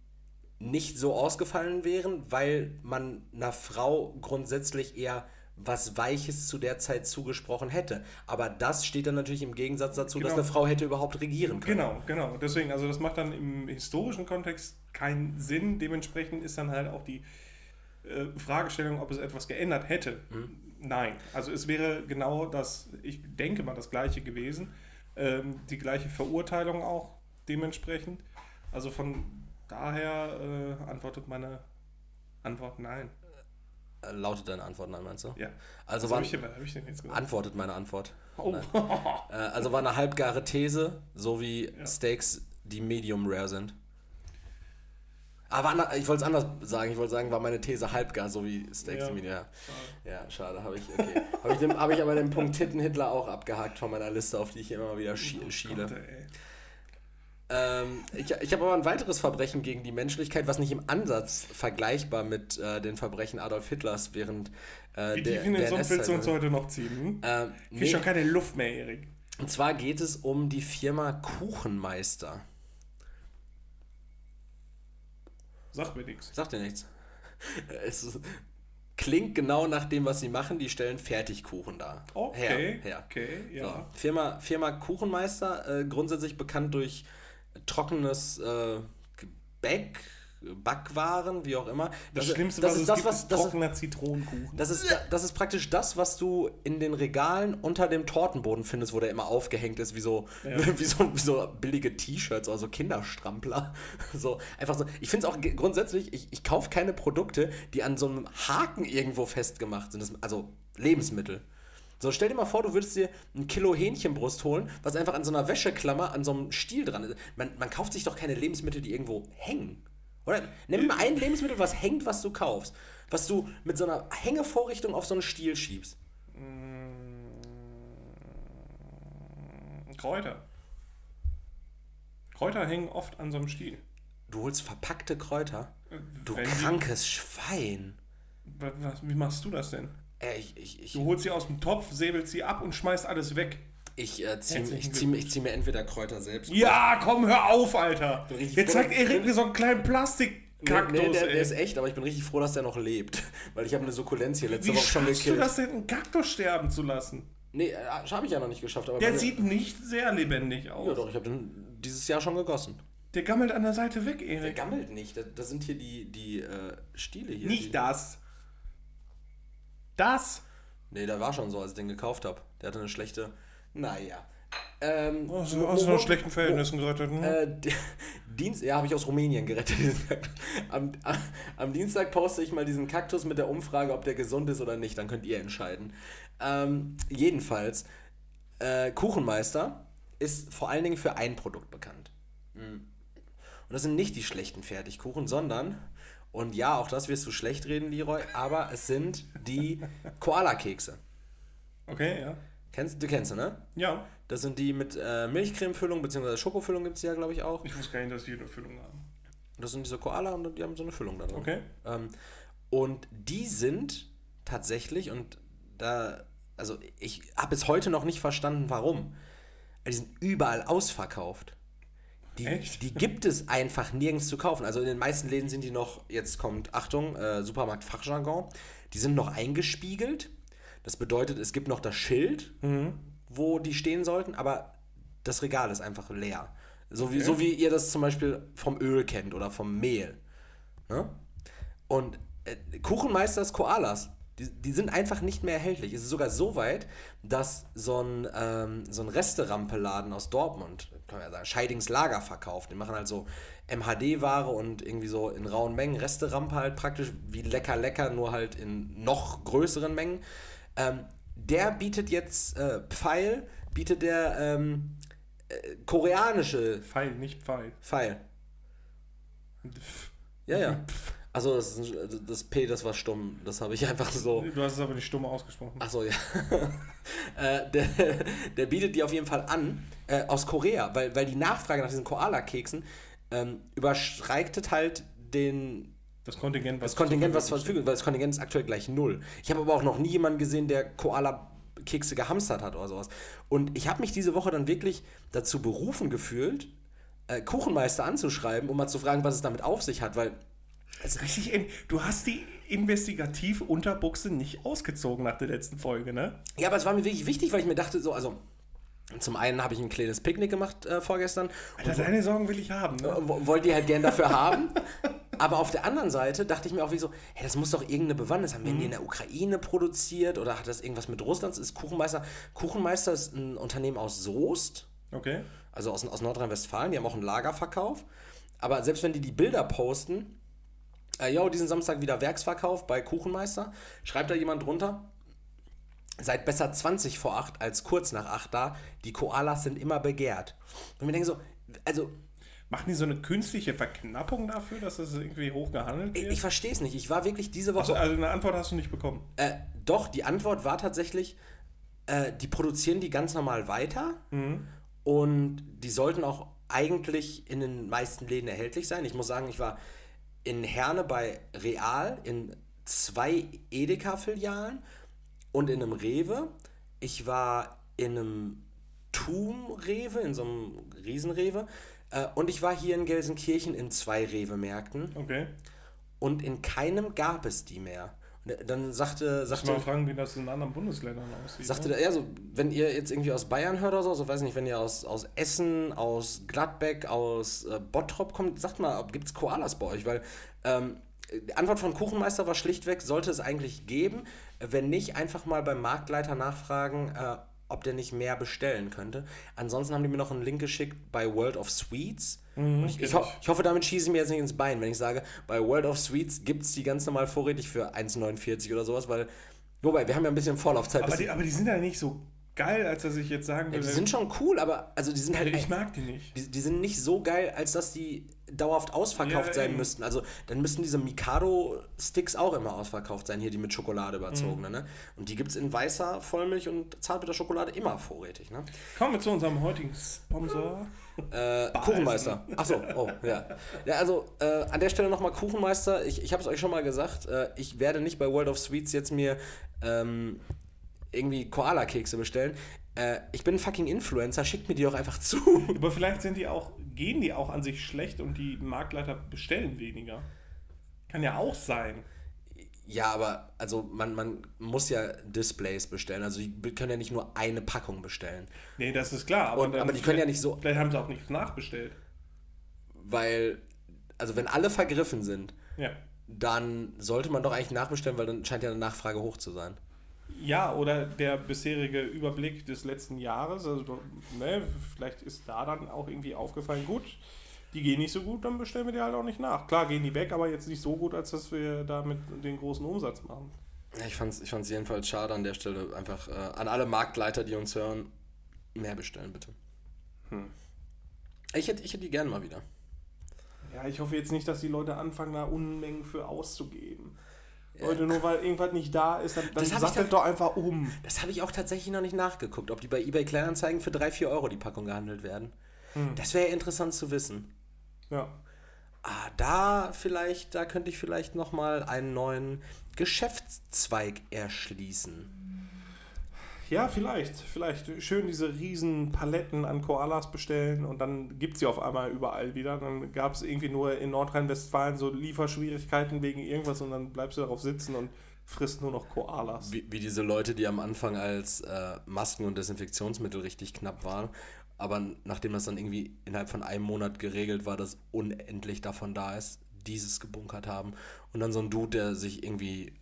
nicht so ausgefallen wären, weil man einer Frau grundsätzlich eher was Weiches zu der Zeit zugesprochen hätte. Aber das steht dann natürlich im Gegensatz dazu, dass Genau. eine Frau hätte überhaupt regieren können. Genau, genau. Deswegen, also das macht dann im historischen Kontext keinen Sinn. Dementsprechend ist dann halt auch die äh, Fragestellung, ob es etwas geändert hätte. Nein. Also es wäre genau das, ich denke mal, das gleiche gewesen. Ähm, die gleiche Verurteilung auch dementsprechend. Also von daher äh, antwortet meine Antwort nein. Äh, Lautet deine Antwort nein, meinst du? Ja. Also Was war, habe ich, denn- was hab ich denn jetzt gesagt? antwortet meine Antwort. Oh. Äh, also war eine halbgare These, so wie Ja. Steaks, die medium rare sind. Aber ich wollte es anders sagen. Ich wollte sagen, war meine These halbgar, so wie Steaks, Ja. die medium rare. Ja, schade, habe ich, okay. habe ich, hab ich aber den Punkt Titten Hitler auch abgehakt von meiner Liste, auf die ich immer wieder schie Oh schiele. Gott. Ähm, ich ich habe aber ein weiteres Verbrechen gegen die Menschlichkeit, was nicht im Ansatz vergleichbar mit äh, den Verbrechen Adolf Hitlers während äh, Wie der, tief in den willst du uns heute noch ziehen? Hm? war. Äh, Krieg nee, schon keine Luft mehr, Erik. und zwar geht es um die Firma Kuchenmeister. Sag mir nichts. Sagt dir nichts. [laughs] Es ist- klingt genau nach dem, was sie machen. Die stellen Fertigkuchen dar. Okay, Her, her. okay, ja. So, Firma, Firma Kuchenmeister, äh, grundsätzlich bekannt durch trockenes äh, Gebäck, Backwaren, wie auch immer. Das, Also, Schlimmste, das was ist es das, gibt, was ist das ist, trockener Zitronenkuchen. das ist, das ist praktisch das, was du in den Regalen unter dem Tortenboden findest, wo der immer aufgehängt ist, wie so, Ja. [laughs] wie so, wie so billige T-Shirts oder so Kinderstrampler. [laughs] So, einfach so. Ich finde es auch grundsätzlich, ich, ich kaufe keine Produkte, die an so einem Haken irgendwo festgemacht sind. Das, also Lebensmittel. So, stell dir mal vor, du würdest dir ein Kilo Hähnchenbrust holen, was einfach an so einer Wäscheklammer, an so einem Stiel dran ist. Man, man kauft sich doch keine Lebensmittel, die irgendwo hängen. Oder nimm mal ein Lebensmittel, was hängt, was du kaufst. Was du mit so einer Hängevorrichtung auf so einen Stiel schiebst. Kräuter. Kräuter hängen oft an so einem Stiel. Du holst verpackte Kräuter. Du Wenn die- krankes Schwein. Wa- Was, wie machst du das denn? Ey, ich, ich, ich, Du holst sie aus dem Topf, säbelst sie ab und schmeißt alles weg. ich, äh, zieh, ich, zieh, mir- ich zieh mir entweder Kräuter selbst. Ja, komm, hör auf, Alter. richtig Jetzt zeigt Erik mir so einen kleinen Nee, Plastikkaktus, nee, der, ey. der ist echt, aber ich bin richtig froh, dass der noch lebt. [laughs] Weil ich habe eine Sukkulenz hier letzte Wie Woche schon schaffst du gekillt. das denn, einen Kaktus sterben zu lassen? Nee, äh, habe ich ja noch nicht geschafft. Aber Der sieht nicht sehr lebendig aus. Ja doch, ich habe den dieses Jahr schon gegossen. Der gammelt an der Seite weg, Der Erik. gammelt nicht. Das, das sind hier die, die äh, Stiele hier. die, Nicht das. Das. Nee, der war schon so, als ich den gekauft habe. Der hatte eine schlechte. Naja. Ähm, Aus, aus einer schlechten Verhältnissen gerettet. Hm? Äh, die, Dienst, ja, habe ich aus Rumänien gerettet. [laughs] Am, am, Dienstag poste ich mal diesen Kaktus mit der Umfrage, ob der gesund ist oder nicht. Dann könnt ihr entscheiden. Ähm, jedenfalls, äh, Kuchenmeister ist vor allen Dingen für ein Produkt bekannt. Mhm. Und das sind nicht die schlechten Fertigkuchen, sondern, und ja, auch das wirst du schlecht reden, Leroy, aber es sind die Koala-Kekse. Okay, ja. Kennst, du kennst du, ne? Ja. Das sind die mit äh, Milchcremefüllung, beziehungsweise Schokofüllung gibt es ja, glaube ich, auch. Ich wusste gar nicht, dass die eine Füllung haben. Das sind diese Koala und die haben so eine Füllung da drin. Okay. Ähm, und die sind tatsächlich, und da, also ich habe bis heute noch nicht verstanden, warum. Die sind überall ausverkauft. Die, Echt? die gibt es einfach nirgends zu kaufen. Also in den meisten Läden sind die noch, jetzt kommt, Achtung, äh, Supermarkt-Fachjargon, die sind noch eingespiegelt. Das bedeutet, es gibt noch das Schild, Mhm. wo die stehen sollten, aber das Regal ist einfach leer. So, wie, Okay. so wie ihr das zum Beispiel vom Öl kennt oder vom Mehl. Ne? Und äh, Kuchenmeisters Koalas, die, die sind einfach nicht mehr erhältlich. Es ist sogar so weit, dass so ein, ähm, so ein Resterampeladen aus Dortmund, kann man ja sagen, Scheidings Lager verkauft. Die machen halt so MHD-Ware und irgendwie so in rauen Mengen. Resterampe halt praktisch wie lecker lecker, nur halt in noch größeren Mengen. Ähm, der bietet jetzt äh, Pfeil, bietet der ähm, äh, koreanische Pfeil, nicht Pfeil. Pfeil. Ja, ja. Also das, ein- das P, das war stumm. Das habe ich einfach so. Du hast es aber nicht stumm ausgesprochen. Ach so, ja. [laughs] äh, der, der bietet die auf jeden Fall an äh, aus Korea, weil, weil die Nachfrage nach diesen Koala-Keksen ähm, überschreitet halt den, Das Kontingent, was das Kontingent, was verfügt, weil das Kontingent ist aktuell gleich null. Ich habe aber auch noch nie jemanden gesehen, der Koala-Kekse gehamstert hat oder sowas. Und ich habe mich diese Woche dann wirklich dazu berufen gefühlt, äh, Kuchenmeister anzuschreiben, um mal zu fragen, was es damit auf sich hat, weil steht. Richtig, du hast die investigative Unterbuchse nicht ausgezogen nach der letzten Folge, ne? Ja, aber es war mir wirklich wichtig, weil ich mir dachte, so, also zum einen habe ich ein kleines Picknick gemacht äh, vorgestern. Alter, deine Sorgen will ich haben, ne? und wo- wollte die halt gern dafür [laughs] haben. Aber auf der anderen Seite dachte ich mir auch wie so, hey, das muss doch irgendeine Bewandtnis haben. Werden die in der Ukraine produziert oder hat das irgendwas mit Russland? Ist Kuchenmeister. Kuchenmeister ist ein Unternehmen aus Soest, Okay. also aus, aus Nordrhein-Westfalen. Die haben auch einen Lagerverkauf. Aber selbst wenn die die Bilder posten, äh, yo, diesen Samstag wieder Werksverkauf bei Kuchenmeister, schreibt da jemand drunter, seid besser 20 vor 8 als kurz nach 8 da. Die Koalas sind immer begehrt. Und wir denken so, also Machen die so eine künstliche Verknappung dafür, dass das irgendwie hoch gehandelt ich, wird? ich verstehe es nicht. Ich war wirklich diese Woche. also, also eine Antwort hast du nicht bekommen. Äh, doch, die Antwort war tatsächlich, äh, die produzieren die ganz normal weiter und die sollten auch eigentlich in den meisten Läden erhältlich sein. Ich muss sagen, ich war in Herne bei Real in zwei Edeka-Filialen und in einem Rewe. Ich war in einem Tum-Rewe, in so einem Riesenrewe. Äh, und ich war hier in Gelsenkirchen in zwei Rewe-Märkten Okay. und in keinem gab es die mehr. Und dann sagte, sagte, mal fragen, wie das in anderen Bundesländern aussieht. sagte ne? der, ja, so, wenn ihr jetzt irgendwie aus Bayern hört oder so, so weiß nicht, wenn ihr aus, aus Essen, aus Gladbeck, aus äh, Bottrop kommt, sagt mal, gibt es Koalas bei euch? Weil ähm, die Antwort von Kuchenmeister war schlichtweg, sollte es eigentlich geben. Wenn nicht, einfach mal beim Marktleiter nachfragen, äh, ob der nicht mehr bestellen könnte. Ansonsten haben die mir noch einen Link geschickt bei World of Sweets. Und ich, ich, ho ich. hoffe, damit schieße ich mir jetzt nicht ins Bein, wenn ich sage, bei World of Sweets gibt es die ganz normal vorrätig für 1,49 oder sowas, weil, wobei, wir haben ja ein bisschen Vorlaufzeit. aber, die, aber die sind ja nicht so geil, als dass ich jetzt sagen ja, würde. die sind schon cool, aber also die sind halt, ich mag die nicht. die, die sind nicht so geil, als dass die dauerhaft ausverkauft Ja, sein eben. müssten. Also dann müssten diese Mikado-Sticks auch immer ausverkauft sein, hier die mit Schokolade überzogene. Mhm. Ne? Und die gibt es in weißer Vollmilch und Zartbitterschokolade immer vorrätig. Ne? Kommen wir zu unserem heutigen Sponsor. Äh, Kuchenmeister. Achso, oh, ja. Ja, also äh, an der Stelle nochmal Kuchenmeister. Ich, ich habe es euch schon mal gesagt, äh, ich werde nicht bei World of Sweets jetzt mir ähm, irgendwie Koala-Kekse bestellen. Äh, ich bin ein fucking Influencer, schickt mir die doch einfach zu. [laughs] Aber vielleicht sind die auch, gehen die auch an sich schlecht und die Marktleiter bestellen weniger. Kann ja auch sein. Ja, aber also man, man muss ja Displays bestellen. Also die können ja nicht nur eine Packung bestellen. Nee, das ist klar. Aber, Und- aber die können ja nicht so- Vielleicht haben sie auch nichts nachbestellt. Weil, also wenn alle vergriffen sind, Ja. dann sollte man doch eigentlich nachbestellen, weil dann scheint ja eine Nachfrage hoch zu sein. Ja, oder der bisherige Überblick des letzten Jahres. Also, ne, vielleicht ist da dann auch irgendwie aufgefallen, gut, die gehen nicht so gut, dann bestellen wir die halt auch nicht nach. Klar gehen die weg, aber jetzt nicht so gut, als dass wir damit den großen Umsatz machen. Ich fand es ich fand's jedenfalls schade an der Stelle. Einfach äh, an alle Marktleiter, die uns hören, mehr bestellen, bitte. Hm. Ich hätte ich hätt die gern mal wieder. Ja, ich hoffe jetzt nicht, dass die Leute anfangen, da Unmengen für auszugeben. Ja. Leute, nur weil irgendwas nicht da ist, dann, dann sattelt doch einfach um. Das habe ich auch tatsächlich noch nicht nachgeguckt, ob die bei eBay Kleinanzeigen für 3, 4 Euro die Packung gehandelt werden. Hm. Das wäre interessant zu wissen. Ja. Ah, da vielleicht, da könnte ich vielleicht nochmal einen neuen Geschäftszweig erschließen. Ja, vielleicht. Vielleicht schön diese riesen Paletten an Koalas bestellen und dann gibt es sie auf einmal überall wieder. Dann gab es irgendwie nur in Nordrhein-Westfalen so Lieferschwierigkeiten wegen irgendwas und dann bleibst du darauf sitzen und frisst nur noch Koalas. Wie, wie diese Leute, die am Anfang als äh, Masken und Desinfektionsmittel richtig knapp waren, aber nachdem das dann irgendwie innerhalb von einem Monat geregelt war, dass unendlich davon da ist, dieses gebunkert haben. Und dann so ein Dude, der sich irgendwie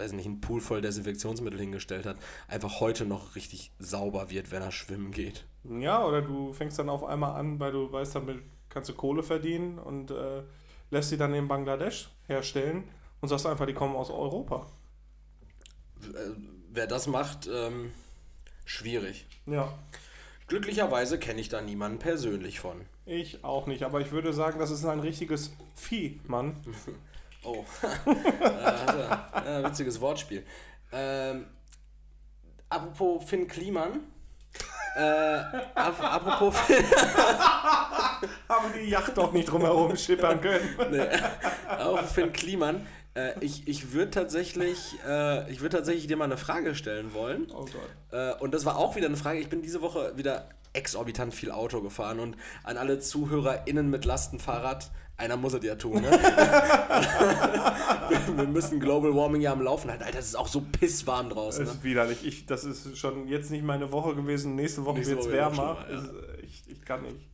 weiß nicht, einen Pool voll Desinfektionsmittel hingestellt hat, einfach heute noch richtig sauber wird, wenn er schwimmen geht. Ja, oder du fängst dann auf einmal an, weil du weißt, damit kannst du Kohle verdienen und äh, lässt sie dann in Bangladesch herstellen und sagst einfach, die kommen aus Europa. Äh, wer das macht, ähm, schwierig. Ja. Glücklicherweise kenne ich da niemanden persönlich von. Ich auch nicht, aber ich würde sagen, das ist ein richtiges Vieh, Mann. [laughs] Oh. [laughs] äh, witziges Wortspiel. Ähm, apropos Finn Kliman. Äh, ap apropos Finn. [laughs] Haben die Yacht doch nicht drumherum schippern können. nee. [laughs] Auch Finn Kliman. Äh, ich ich würde tatsächlich, äh, würd tatsächlich dir mal eine Frage stellen wollen. Oh Gott. Äh, und das war auch wieder eine Frage. Ich bin diese Woche wieder exorbitant viel Auto gefahren und an alle ZuhörerInnen mit Lastenfahrrad, einer muss es ja tun, ne? [laughs] wir, müssen Global Warming ja am Laufen halten. Alter, das ist auch so pisswarm draußen. Das ne? ist widerlich. Ich, das ist schon jetzt nicht meine Woche gewesen. Nächste Woche wird es wärmer. Mal, ja. ich, ich kann nicht.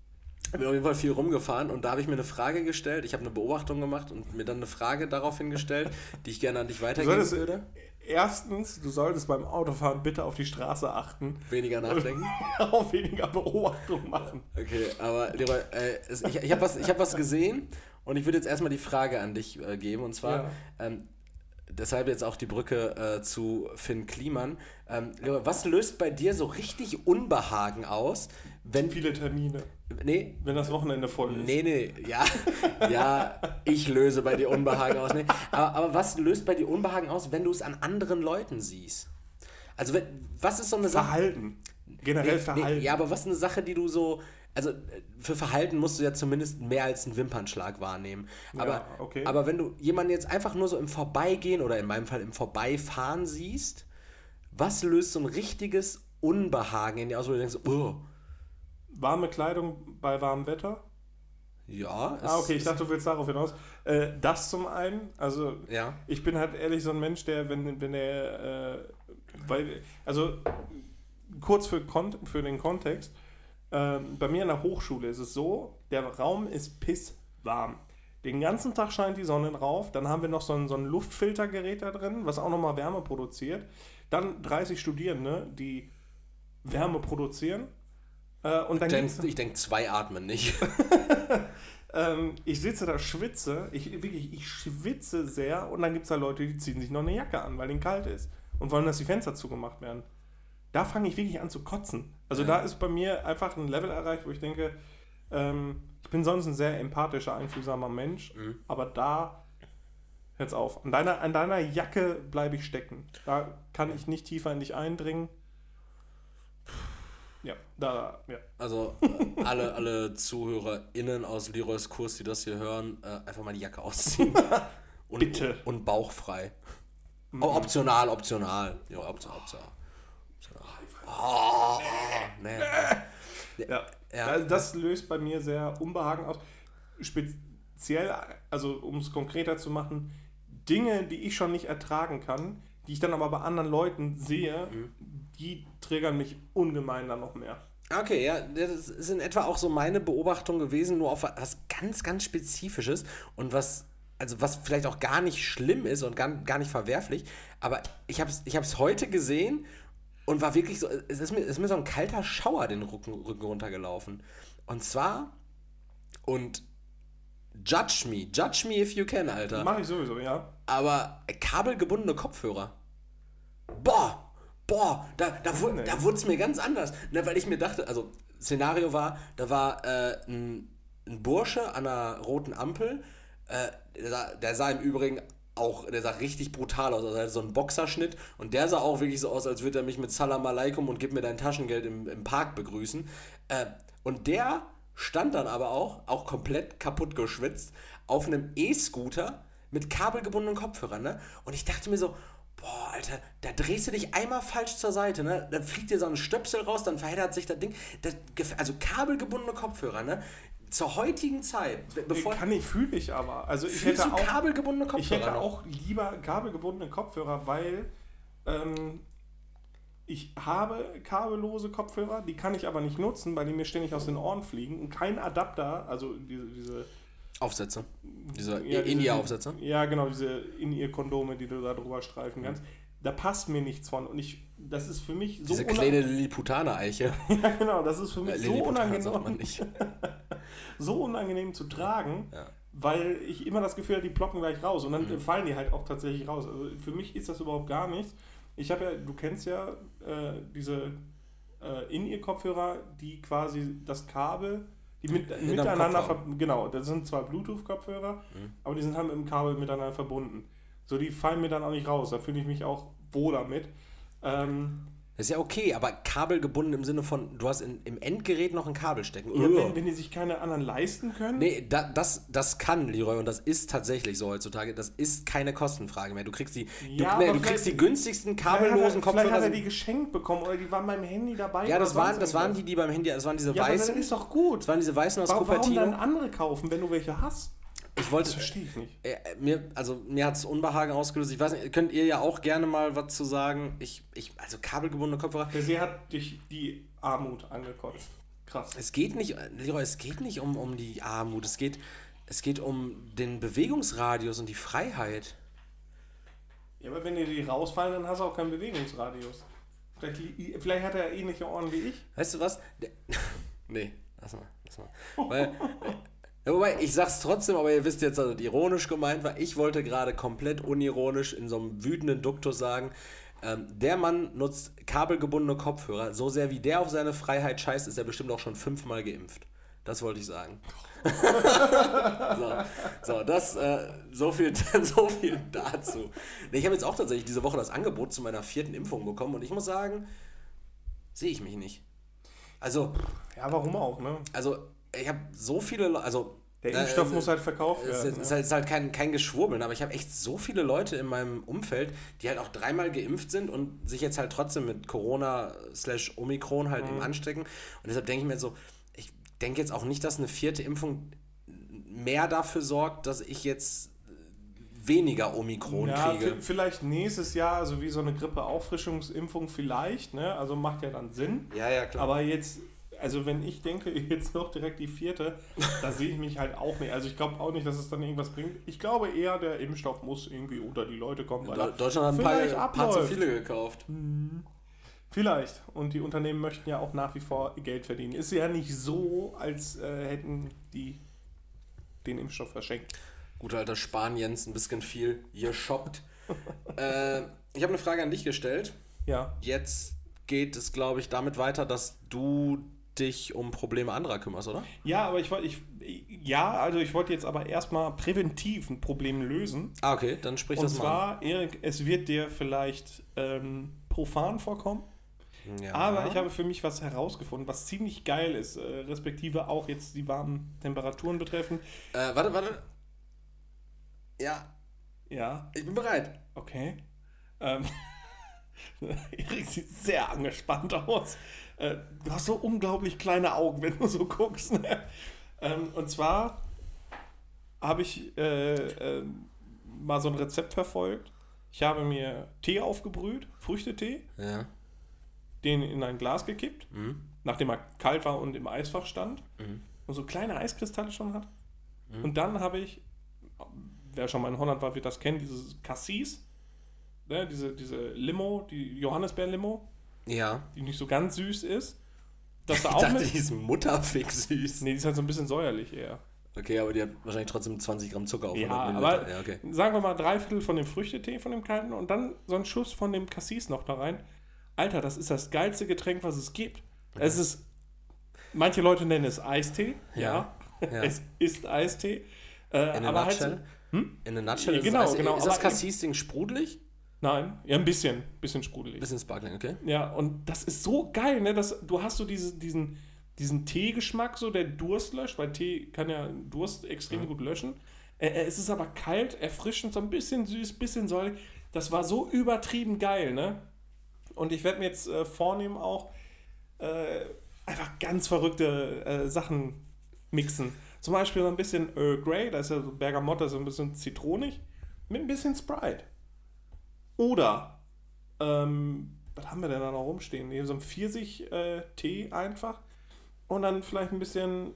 Ich bin auf jeden Fall viel rumgefahren und da habe ich mir eine Frage gestellt. Ich habe eine Beobachtung gemacht und mir dann eine Frage daraufhin gestellt, die ich gerne an dich weitergeben würde. Erstens, du solltest beim Autofahren bitte auf die Straße achten. Weniger nachdenken. [laughs] auch weniger Beobachtung machen. Okay, aber Leroy, äh, ich, ich habe was, hab was gesehen und ich würde jetzt erstmal die Frage an dich äh, geben. Und zwar, ja. ähm, deshalb jetzt auch die Brücke äh, zu Finn Kliman. Ähm, was löst bei dir so richtig Unbehagen aus, wenn. Viele Termine. Nee. Wenn das Wochenende voll ist. Nee, nee, ja. [laughs] Ja, ich löse bei dir Unbehagen aus. Nee. Aber, aber was löst bei dir Unbehagen aus, wenn du es an anderen Leuten siehst? Also, wenn, was ist so eine Sache. Verhalten. Generell nee, Verhalten. Nee, ja, aber was ist eine Sache, die du so. Also, für Verhalten musst du ja zumindest mehr als einen Wimpernschlag wahrnehmen. Aber, ja, okay. aber wenn du jemanden jetzt einfach nur so im Vorbeigehen oder in meinem Fall im Vorbeifahren siehst, was löst so ein richtiges Unbehagen in dir aus, wo du denkst, oh, warme Kleidung bei warmem Wetter? Ja. Ah, okay, ich dachte, du willst darauf hinaus. Äh, das zum einen, also ja. ich bin halt ehrlich so ein Mensch, der, wenn, wenn er, äh, weil, also kurz für, für den Kontext, äh, bei mir in der Hochschule ist es so, der Raum ist pisswarm. Den ganzen Tag scheint die Sonne drauf, dann haben wir noch so ein, so ein Luftfiltergerät da drin, was auch nochmal Wärme produziert. Dann 30 Studierende, die Wärme produzieren äh, und dann ich denke, zwei atmen nicht. [laughs] ähm, ich sitze da, schwitze, ich, wirklich, ich schwitze sehr und dann gibt es da Leute, die ziehen sich noch eine Jacke an, weil ihnen kalt ist und wollen, dass die Fenster zugemacht werden. Da fange ich wirklich an zu kotzen. Also ja. da ist bei mir einfach ein Level erreicht, wo ich denke, ähm, ich bin sonst ein sehr empathischer, einfühlsamer Mensch, mhm. aber da hört's auf. An deiner, an deiner Jacke bleibe ich stecken. Da kann ich nicht tiefer in dich eindringen. Ja, da, ja. Also äh, alle, alle ZuhörerInnen aus Leroys Kurs, die das hier hören, äh, einfach mal die Jacke ausziehen. [laughs] Und, Bitte. Und bauchfrei. Mhm. Oh, optional, optional. Ja, optional, optional. Oh, oh, nee. Ja. ja. Das löst bei mir sehr Unbehagen aus. Speziell, also um es konkreter zu machen, Dinge, die ich schon nicht ertragen kann, die ich dann aber bei anderen Leuten sehe, mhm die triggern mich ungemein dann noch mehr. Okay, ja, das ist in etwa auch so meine Beobachtung gewesen, nur auf was ganz, ganz Spezifisches und was, also was vielleicht auch gar nicht schlimm ist und gar, gar nicht verwerflich, aber ich habe es ich hab's heute gesehen und war wirklich so, es ist, mir, es ist mir so ein kalter Schauer den Rücken, Rücken runtergelaufen. Und zwar, und Judge me. Judge me if you can, Alter. Mach ich sowieso, ja. Aber kabelgebundene Kopfhörer. Boah, boah, da, da, Nee. da wurde es mir ganz anders. Ne, weil ich mir dachte, also Szenario war, da war äh, ein, ein Bursche an einer roten Ampel, äh, der, sah, der sah im Übrigen auch, der sah richtig brutal aus, also so einen Boxerschnitt und der sah auch wirklich so aus, als würde er mich mit Salam Aleikum und gib mir dein Taschengeld im, im Park begrüßen. Äh, und der stand dann aber auch, auch komplett kaputt geschwitzt, auf einem E-Scooter mit kabelgebundenen Kopfhörern, ne? Und ich dachte mir so, boah, Alter, da drehst du dich einmal falsch zur Seite, ne? Dann fliegt dir so ein Stöpsel raus, dann verheddert sich das Ding. Das, also kabelgebundene Kopfhörer, ne? Zur heutigen Zeit, be- bevor... Kann ich, fühle ich aber. Also ich hätte auch, kabelgebundene Kopfhörer ich hätte noch? auch lieber kabelgebundene Kopfhörer, weil ähm, ich habe kabellose Kopfhörer, die kann ich aber nicht nutzen, weil die mir ständig aus den Ohren fliegen und kein Adapter, also diese, diese Aufsätze. Diese ja, India-Aufsätze. Ja, genau, diese In-Ear-Kondome, die du da drüber streifen kannst. Da passt mir nichts von. Und ich, das ist für mich so Diese kleine Lilliputaner-Eiche. [laughs] Ja, genau, das ist für mich Äh, so unangenehm, nicht. [laughs] so unangenehm zu tragen, Ja. weil ich immer das Gefühl habe, die ploppen gleich raus. Und dann fallen die halt auch tatsächlich raus. Also für mich ist das überhaupt gar nichts. Ich habe ja, du kennst ja äh, diese äh, In-Ear-Kopfhörer, die quasi das Kabel, mit, miteinander, genau, das sind zwar Bluetooth-Kopfhörer, aber die sind halt mit dem Kabel miteinander verbunden. So, die fallen mir dann auch nicht raus. Da fühle ich mich auch wohler mit. Ähm, Das ist ja okay, aber kabelgebunden im Sinne von, du hast in, im Endgerät noch ein Kabel stecken. ja, wenn, wenn die sich keine anderen leisten können, Nee, da, das, das kann, Leroy, und das ist tatsächlich so heutzutage. Das ist keine Kostenfrage mehr. Du kriegst die, Ja, du, nee, aber du kriegst die günstigsten kabellosen vielleicht hat Kopfhörer. er die geschenkt bekommen oder die waren beim Handy dabei. ja, das waren, das waren die, die beim Handy, das waren diese Ja, aber weißen. dann ist doch gut. Das waren diese weißen aus Warum, warum Cupertino. dann andere kaufen, wenn du welche hast? Ich wollte, Das verstehe ich nicht. Äh, mir, also mir hat es Unbehagen ausgelöst. Ich weiß nicht, könnt ihr ja auch gerne mal was zu sagen. Ich, ich, also kabelgebundene Kopfhörer. See hat dich die Armut angekotzt. Krass. Es geht nicht, Leroy, es geht nicht um, um die Armut. Es geht, es geht um den Bewegungsradius und die Freiheit. Ja, aber wenn dir die rausfallen, dann hast du auch keinen Bewegungsradius. Vielleicht, vielleicht hat er ähnliche Ohren wie ich. Weißt du was? Der, [laughs] nee, lass mal, lass mal. Weil, [laughs] ja, wobei, ich sag's trotzdem, aber ihr wisst jetzt, dass das ironisch gemeint war. Ich wollte gerade komplett unironisch in so einem wütenden Duktus sagen, ähm, der Mann nutzt kabelgebundene Kopfhörer. So sehr wie der auf seine Freiheit scheißt, ist er bestimmt auch schon fünfmal geimpft. Das wollte ich sagen. [laughs] so, so, das, äh, so, viel, [laughs] so viel dazu. Nee, Ich habe jetzt auch tatsächlich diese Woche das Angebot zu meiner vierten Impfung bekommen und ich muss sagen, sehe ich mich nicht. Also, Ja, warum auch, ne? also ich habe so viele, Le- also Der Impfstoff äh, muss halt verkauft es werden. ist, ne? halt, ist halt kein, kein Geschwurbeln, aber ich habe echt so viele Leute in meinem Umfeld, die halt auch dreimal geimpft sind und sich jetzt halt trotzdem mit Corona slash Omikron halt Mhm. eben anstecken. Und deshalb denke ich mir so, ich denke jetzt auch nicht, dass eine vierte Impfung mehr dafür sorgt, dass ich jetzt weniger Omikron Ja, kriege. vielleicht nächstes Jahr, also wie so eine Grippe-Auffrischungsimpfung vielleicht, ne? Also macht ja dann Sinn. Ja, ja, klar. Aber jetzt, also wenn ich denke, [laughs] jetzt noch direkt die vierte, da sehe ich mich halt auch nicht. Also ich glaube auch nicht, dass es dann irgendwas bringt. Ich glaube eher, der Impfstoff muss irgendwie unter die Leute kommen. Weil Deutschland hat ein paar, paar zu abläuft. viele gekauft. Vielleicht. Und die Unternehmen möchten ja auch nach wie vor Geld verdienen. Ist ja nicht so, als äh, hätten die den Impfstoff verschenkt. Guter alter Spaniens, ein bisschen viel geshoppt. [laughs] äh, ich habe eine Frage an dich gestellt. Ja. Jetzt geht es, glaube ich, damit weiter, dass du dich um Probleme anderer kümmerst, oder? Ja, aber ich wollte, ich, ja, also ich wollte jetzt aber erstmal präventiv ein Problem lösen. Ah, okay, dann sprich Und das mal zwar, Erik, es wird dir vielleicht ähm, profan vorkommen. Ja. aber ich habe für mich was herausgefunden, was ziemlich geil ist, äh, respektive auch jetzt die warmen Temperaturen betreffen. Äh, warte, warte. Ja, Ja, ich bin bereit. okay. Ähm, [laughs] Erik sieht sehr angespannt aus. Äh, du hast so unglaublich kleine Augen, wenn du so guckst. Ne? Ähm, und zwar habe ich äh, äh, mal so ein Rezept verfolgt. Ich habe mir Tee aufgebrüht, Früchtetee, Ja. den in ein Glas gekippt, Mhm. nachdem er kalt war und im Eisfach stand Mhm. und so kleine Eiskristalle schon hat. Und dann habe ich, wer schon mal in Holland war, wird das kennen, dieses Cassis, ne, diese, diese Limo, die Johannisbeer-Limo, Ja. die nicht so ganz süß ist. Das [laughs] da Ich auch dachte, mit. die ist mutterfick süß. Nee, die ist halt so ein bisschen säuerlich eher. Okay, aber die hat wahrscheinlich trotzdem 20 Gramm Zucker auf Ja, 100 Milliliter. aber Ja, okay. sagen wir mal drei Viertel von dem Früchtetee, von dem kalten und dann so ein Schuss von dem Cassis noch da rein. Alter, das ist das geilste Getränk, was es gibt. Es ist, manche Leute nennen es Eistee. Ja, Ja. Ja. [laughs] es ist Eistee. Äh, In a aber halt nutshell? so, In a nutshell Ja, ist genau, also, genau, ist das Cassis-Ding sprudelig? Nein, ja, ein bisschen, bisschen sprudelig. Bisschen sparkling, okay. Ja, und das ist so geil, ne? Das, du hast so diese, diesen, diesen Teegeschmack, so der Durst löscht, weil Tee kann ja Durst extrem gut löschen. Äh, äh, es ist aber kalt, erfrischend, so ein bisschen süß, bisschen säuerlich. Das war so übertrieben geil, ne? Und ich werde mir jetzt äh, vornehmen, auch äh, einfach ganz verrückte äh, Sachen mixen. Zum Beispiel so ein bisschen Earl Grey, da ist ja so Bergamotte, so ein bisschen zitronig, mit ein bisschen Sprite. Oder, ähm, was haben wir denn da noch rumstehen? Hier so ein Pfirsich-Tee einfach. Und dann vielleicht ein bisschen,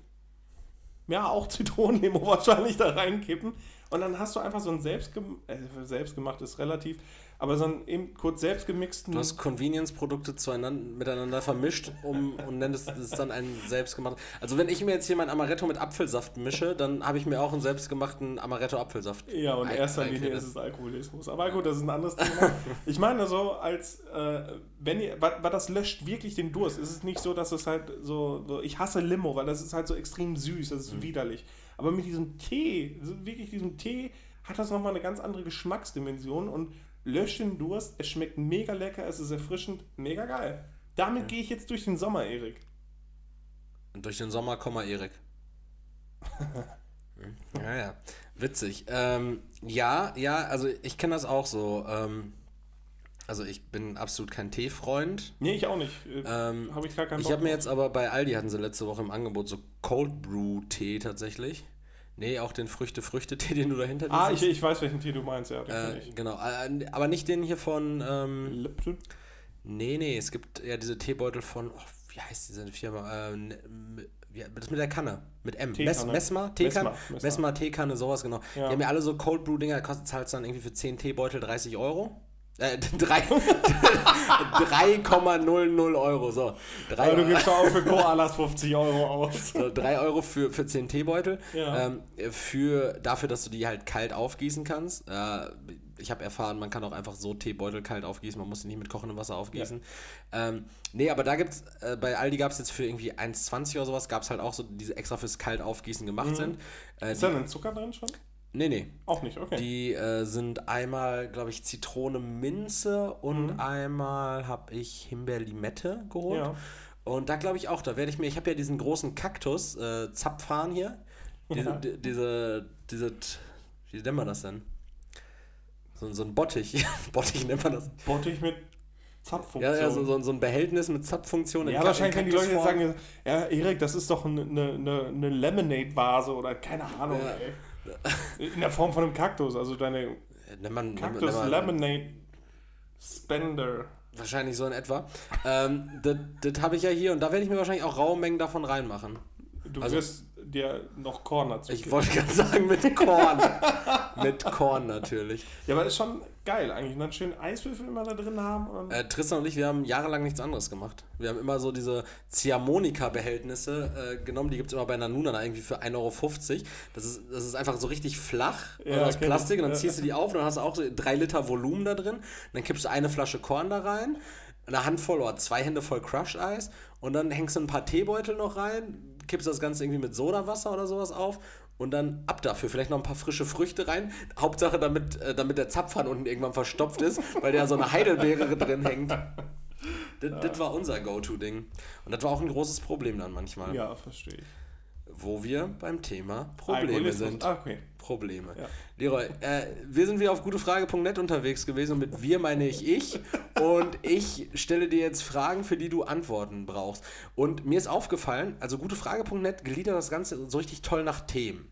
ja, auch Zitronenlimo [laughs] wahrscheinlich da reinkippen. Und dann hast du einfach so ein selbstgem äh, selbstgemacht ist relativ, aber so einen eben kurz selbstgemixten. Du hast Convenience-Produkte miteinander vermischt um, und nennst es dann einen selbstgemachten. Also wenn ich mir jetzt hier mein Amaretto mit Apfelsaft mische, dann habe ich mir auch einen selbstgemachten Amaretto-Apfelsaft. Ja, und in erster Linie ist es Alkoholismus. Aber gut, das ist ein anderes Thema. [laughs] Ich meine so, als äh, wenn ihr, weil, weil das löscht wirklich den Durst. Es ist nicht so, dass es halt so, so, ich hasse Limo, weil das ist halt so extrem süß, das ist widerlich. Aber mit diesem Tee, wirklich diesem Tee, hat das nochmal eine ganz andere Geschmacksdimension und löscht den Durst. Es schmeckt mega lecker, es ist erfrischend, mega geil. Damit gehe ich jetzt durch den Sommer, Erik. Und durch den Sommer, Komma, Erik. [laughs] Ja, ja. Witzig. Ähm, ja, ja, also ich kenne das auch so. Ähm, also ich bin absolut kein Teefreund. Nee, ich auch nicht. Äh, Ähm, habe ich gar keinen Ich habe mir jetzt aber bei Aldi hatten sie letzte Woche im Angebot so Cold Brew Tee tatsächlich. Nee, auch den Früchte-Früchte-Tee, [laughs] den du dahinter Ah, ich, ich weiß, welchen Tee du meinst, ja. Äh, genau, äh, aber nicht den hier von. Ähm, Lipton? nee, nee, es gibt ja diese Teebeutel von. Oh, wie heißt diese Firma? Äh, ne- m- wie- das mit der Kanne. Mit M. Teekanne. Messmer? Teekanne? Messmer, Teekanne, sowas, genau. Ja. Die haben ja alle so Cold Brew-Dinger, kostet zahlst dann irgendwie für 10 Teebeutel 30 Euro. Äh, [laughs] 3 3,00 [laughs] Euro, so. 3 Aber du gibst auch für [laughs] Koalas 50 Euro aus. So, 3 Euro für, für 10 Teebeutel. Ja. Ähm, für, dafür, dass du die halt kalt aufgießen kannst. Äh, ich habe erfahren, man kann auch einfach so Teebeutel kalt aufgießen. Man muss die nicht mit kochendem Wasser aufgießen. Ähm, nee, aber da gibt's, äh, bei Aldi gab es jetzt für irgendwie 1,20 oder sowas, gab es halt auch so, diese extra fürs kalt aufgießen gemacht sind. Äh, Mhm. Ist die, da denn Zucker drin schon? Nee, nee. Auch nicht, okay. Die äh, sind einmal, glaube ich, Zitrone Minze und Mhm. einmal habe ich Himbeer-Limette geholt. Ja. Und da glaube ich auch, da werde ich mir, ich habe ja diesen großen Kaktus, äh, Zapfhahn hier. Diese, Ja. di- diese, diese, wie nennt man das denn? So, so ein Bottich. [laughs] Bottich nennt man das. Bottich mit Zapffunktion. Ja, ja so, so, so ein Behältnis mit Zapffunktion. Ja, wahrscheinlich, in wenn die Leute jetzt sagen, ja, Erik, das ist doch eine, eine, eine Lemonade-Vase oder keine Ahnung, Ja. ey. In der Form von einem Kaktus, also deine Nennt man, Kaktus nennt man- Lemonade Spender. Wahrscheinlich so in etwa. ähm, das das habe ich ja hier und da werde ich mir wahrscheinlich auch raue Mengen davon reinmachen. Du Also- wirst dir noch Korn dazu Ich wollte gerade sagen, mit Korn. [laughs] mit Korn natürlich. Ja, aber ist schon geil eigentlich. Und dann schön Eiswürfel immer da drin haben. Äh, Tristan und ich, wir haben jahrelang nichts anderes gemacht. Wir haben immer so diese Ziehharmonika-Behältnisse äh, genommen, die gibt es immer bei Nanuna irgendwie für 1,50 Euro. Das ist, das ist einfach so richtig flach Ja, aus ich. Plastik und dann ziehst du die auf und dann hast du auch so drei Liter Volumen da drin. Und dann kippst du eine Flasche Korn da rein, eine Handvoll oder zwei Hände voll Crushed Eis und dann hängst du ein paar Teebeutel noch rein, kippst das Ganze irgendwie mit Sodawasser oder sowas auf und dann ab dafür. Vielleicht noch ein paar frische Früchte rein. Hauptsache, damit, äh, damit der Zapfhahn unten irgendwann verstopft ist, weil da so eine Heidelbeere [laughs] drin hängt. Das, das war unser Go-To-Ding. Und das war auch ein großes Problem dann manchmal. ja, verstehe ich. Wo wir beim Thema Probleme sind. Ah, okay. Probleme. Ja. Leroy, äh, wir sind wieder auf gutefrage.net unterwegs gewesen und mit wir meine ich ich. Und ich stelle dir jetzt Fragen, für die du Antworten brauchst. Und mir ist aufgefallen, also gutefrage.net gliedert das Ganze so richtig toll nach Themen.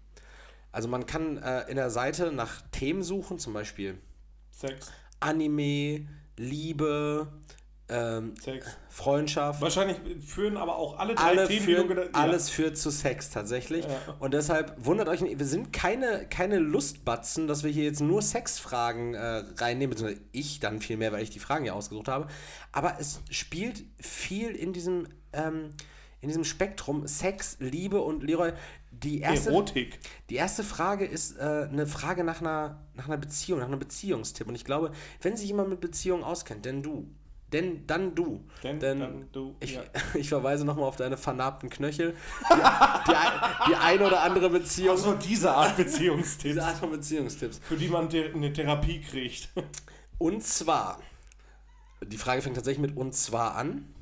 Also man kann äh, in der Seite nach Themen suchen, zum Beispiel Sex. Anime, Liebe, ähm, Sex. Freundschaft. Wahrscheinlich führen aber auch alle drei Alle Themen, führen, gedacht- ja. alles führt zu Sex tatsächlich. Ja. Und deshalb wundert euch wir sind keine, keine Lustbatzen, dass wir hier jetzt nur Sexfragen äh, reinnehmen, beziehungsweise ich dann viel mehr, weil ich die Fragen ja ausgesucht habe. Aber es spielt viel in diesem, ähm, in diesem Spektrum Sex, Liebe und Leroy, die erste, Erotik. die erste Frage ist äh, eine Frage nach einer, nach einer Beziehung, nach einem Beziehungstipp. Und ich glaube, wenn sich jemand mit Beziehungen auskennt, denn du, denn dann du. Denn dann du, Ich, ja. [laughs] ich verweise nochmal auf deine vernarbten Knöchel. Die, die, die ein oder andere Beziehung. Also diese Art Beziehungstipps, Diese Art von Beziehungstipps. für die man eine Therapie kriegt. Und zwar, die Frage fängt tatsächlich mit und zwar an.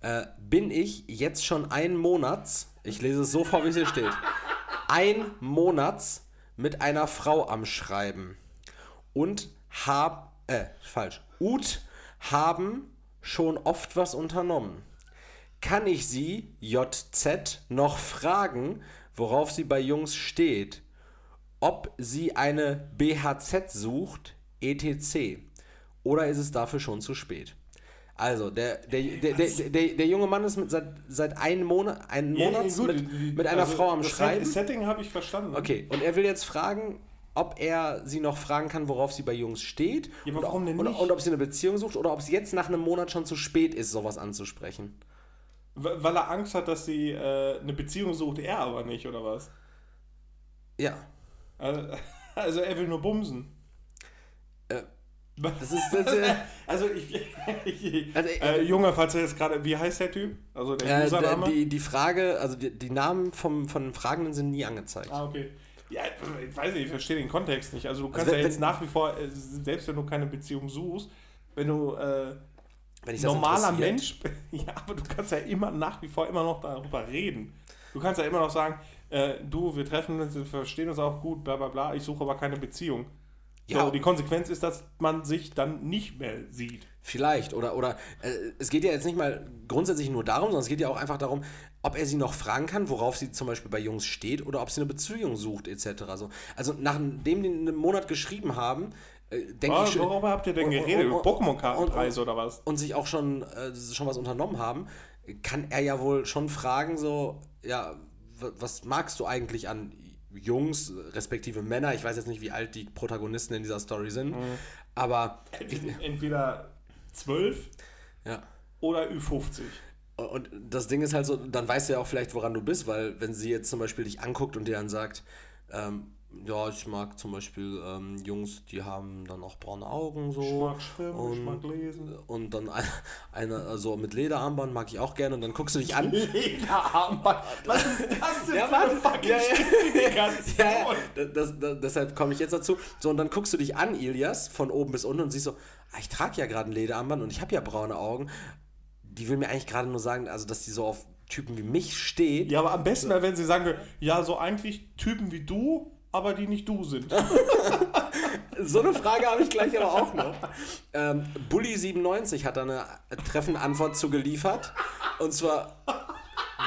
Äh, bin ich jetzt schon ein Monats, ich lese es so vor, wie es hier steht, ein Monats mit einer Frau am Schreiben und hab, äh, falsch, und haben schon oft was unternommen. Kann ich sie, JZ, noch fragen, worauf sie bei Jungs steht? Ob sie eine BHZ sucht, etc. Oder ist es dafür schon zu spät? Also, der, der, der, der, der junge Mann ist mit seit, seit einem Monat, einen Monat mit, einer also Frau am Schreiben. Das Setting habe ich verstanden. Okay, und er will jetzt fragen, ob er sie noch fragen kann, worauf sie bei Jungs steht. Ja, aber und, warum denn und, nicht? und ob sie eine Beziehung sucht oder ob es jetzt nach einem Monat schon zu spät ist, sowas anzusprechen. Weil er Angst hat, dass sie äh, eine Beziehung sucht, er aber nicht, oder was? Ja. Also, [laughs] also er will nur bumsen. Äh, Das ist. Das, äh, [laughs] Also ich, ich Also, äh, Junge, falls er jetzt gerade, wie heißt der Typ? Also der äh, Username? die, die Frage, also die, die Namen vom, von den Fragenden sind nie angezeigt. ah, okay. Ja, ich weiß nicht, ich verstehe den Kontext nicht. Also du kannst wenn- ja jetzt nach wie vor, äh, selbst wenn du keine Beziehung suchst, wenn du äh, Wenn normaler. Mensch, [laughs] ja, aber du kannst ja immer nach wie vor immer noch darüber reden. Du kannst ja immer noch sagen, äh, du, wir treffen uns, wir verstehen uns auch gut, bla bla bla, ich suche aber keine Beziehung. Ja. So, die Konsequenz ist, dass man sich dann nicht mehr sieht. Vielleicht. Oder, oder äh, es geht ja jetzt nicht mal grundsätzlich nur darum, sondern es geht ja auch einfach darum, ob er sie noch fragen kann, worauf sie zum Beispiel bei Jungs steht oder ob sie eine Beziehung sucht, etc. So. Also nachdem die einen Monat geschrieben haben, äh, denke ich schon. worüber habt ihr denn und- geredet? Über Pokémon-Kartenpreise oder was? und sich auch schon, äh, schon was unternommen haben, kann er ja wohl schon fragen, so, ja, was magst du eigentlich an Jungs, respektive Männer? Ich weiß jetzt nicht, wie alt die Protagonisten in dieser Story sind, Mhm. aber Entweder 12 ja. oder Ü50. Und das Ding ist halt so, dann weißt du ja auch vielleicht, woran du bist, weil wenn sie jetzt zum Beispiel dich anguckt und dir dann sagt, ähm, ja, ich mag zum Beispiel ähm, Jungs, die haben dann auch braune Augen so. Ich mag schwimmen, ich und, mag lesen. Und dann eine, eine also mit Lederarmband mag ich auch gerne und dann guckst du dich an. [laughs] Lederarmband. Was ist das denn Ja, für eine fucking Ja, ja. [laughs] Ja, ja, das, das, deshalb komme ich jetzt dazu. So, und dann guckst du dich an, Ilias, von oben bis unten und siehst so, ah, ich trage ja gerade ein Lederarmband und ich habe ja braune Augen. Die will mir eigentlich gerade nur sagen, also dass die so auf Typen wie mich steht. Ja, aber am besten wäre, wenn sie sagen würde, ja, so eigentlich Typen wie du, aber die nicht du sind. [laughs] So eine Frage habe ich gleich aber auch noch. Ähm, Bully97 hat da eine treffende Antwort zu geliefert. Und zwar,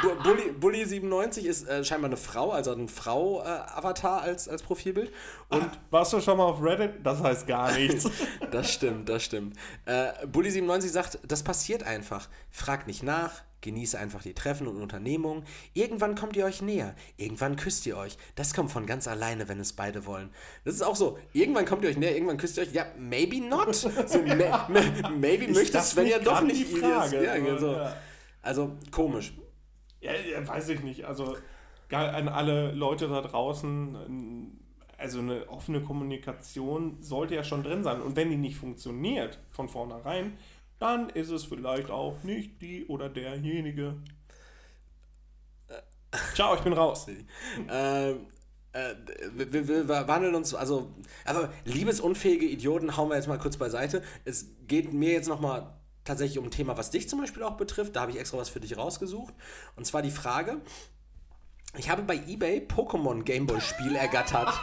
Bully97 ist äh, scheinbar eine Frau, also ein Frau-Avatar als, als Profilbild. Und Warst du schon mal auf Reddit? Das heißt gar nichts. [laughs] das stimmt, das stimmt. Äh, Bully97 sagt, das passiert einfach. Fragt nicht nach, genieße einfach die Treffen und Unternehmungen. Irgendwann kommt ihr euch näher. Irgendwann küsst ihr euch. Das kommt von ganz alleine, wenn es beide wollen. Das ist auch so. Irgendwann kommt ihr euch näher, irgendwann küsst ihr euch. Ja, maybe not. So, [laughs] ma ma maybe möchte Sven ja doch nicht. Frage, Ja, aber, so. ja. Also komisch. Ja, ja, weiß ich nicht. Also an alle Leute da draußen, also eine offene Kommunikation sollte ja schon drin sein. Und wenn die nicht funktioniert von vornherein, dann ist es vielleicht auch nicht die oder derjenige. Ciao, ich bin raus. Ähm, äh, wir, wir, wir wandeln uns, also, aber liebesunfähige Idioten hauen wir jetzt mal kurz beiseite. Es geht mir jetzt nochmal tatsächlich um ein Thema, was dich zum Beispiel auch betrifft. Da habe ich extra was für dich rausgesucht. Und zwar die Frage, ich habe bei eBay Pokémon Gameboy Spiel ergattert. [laughs]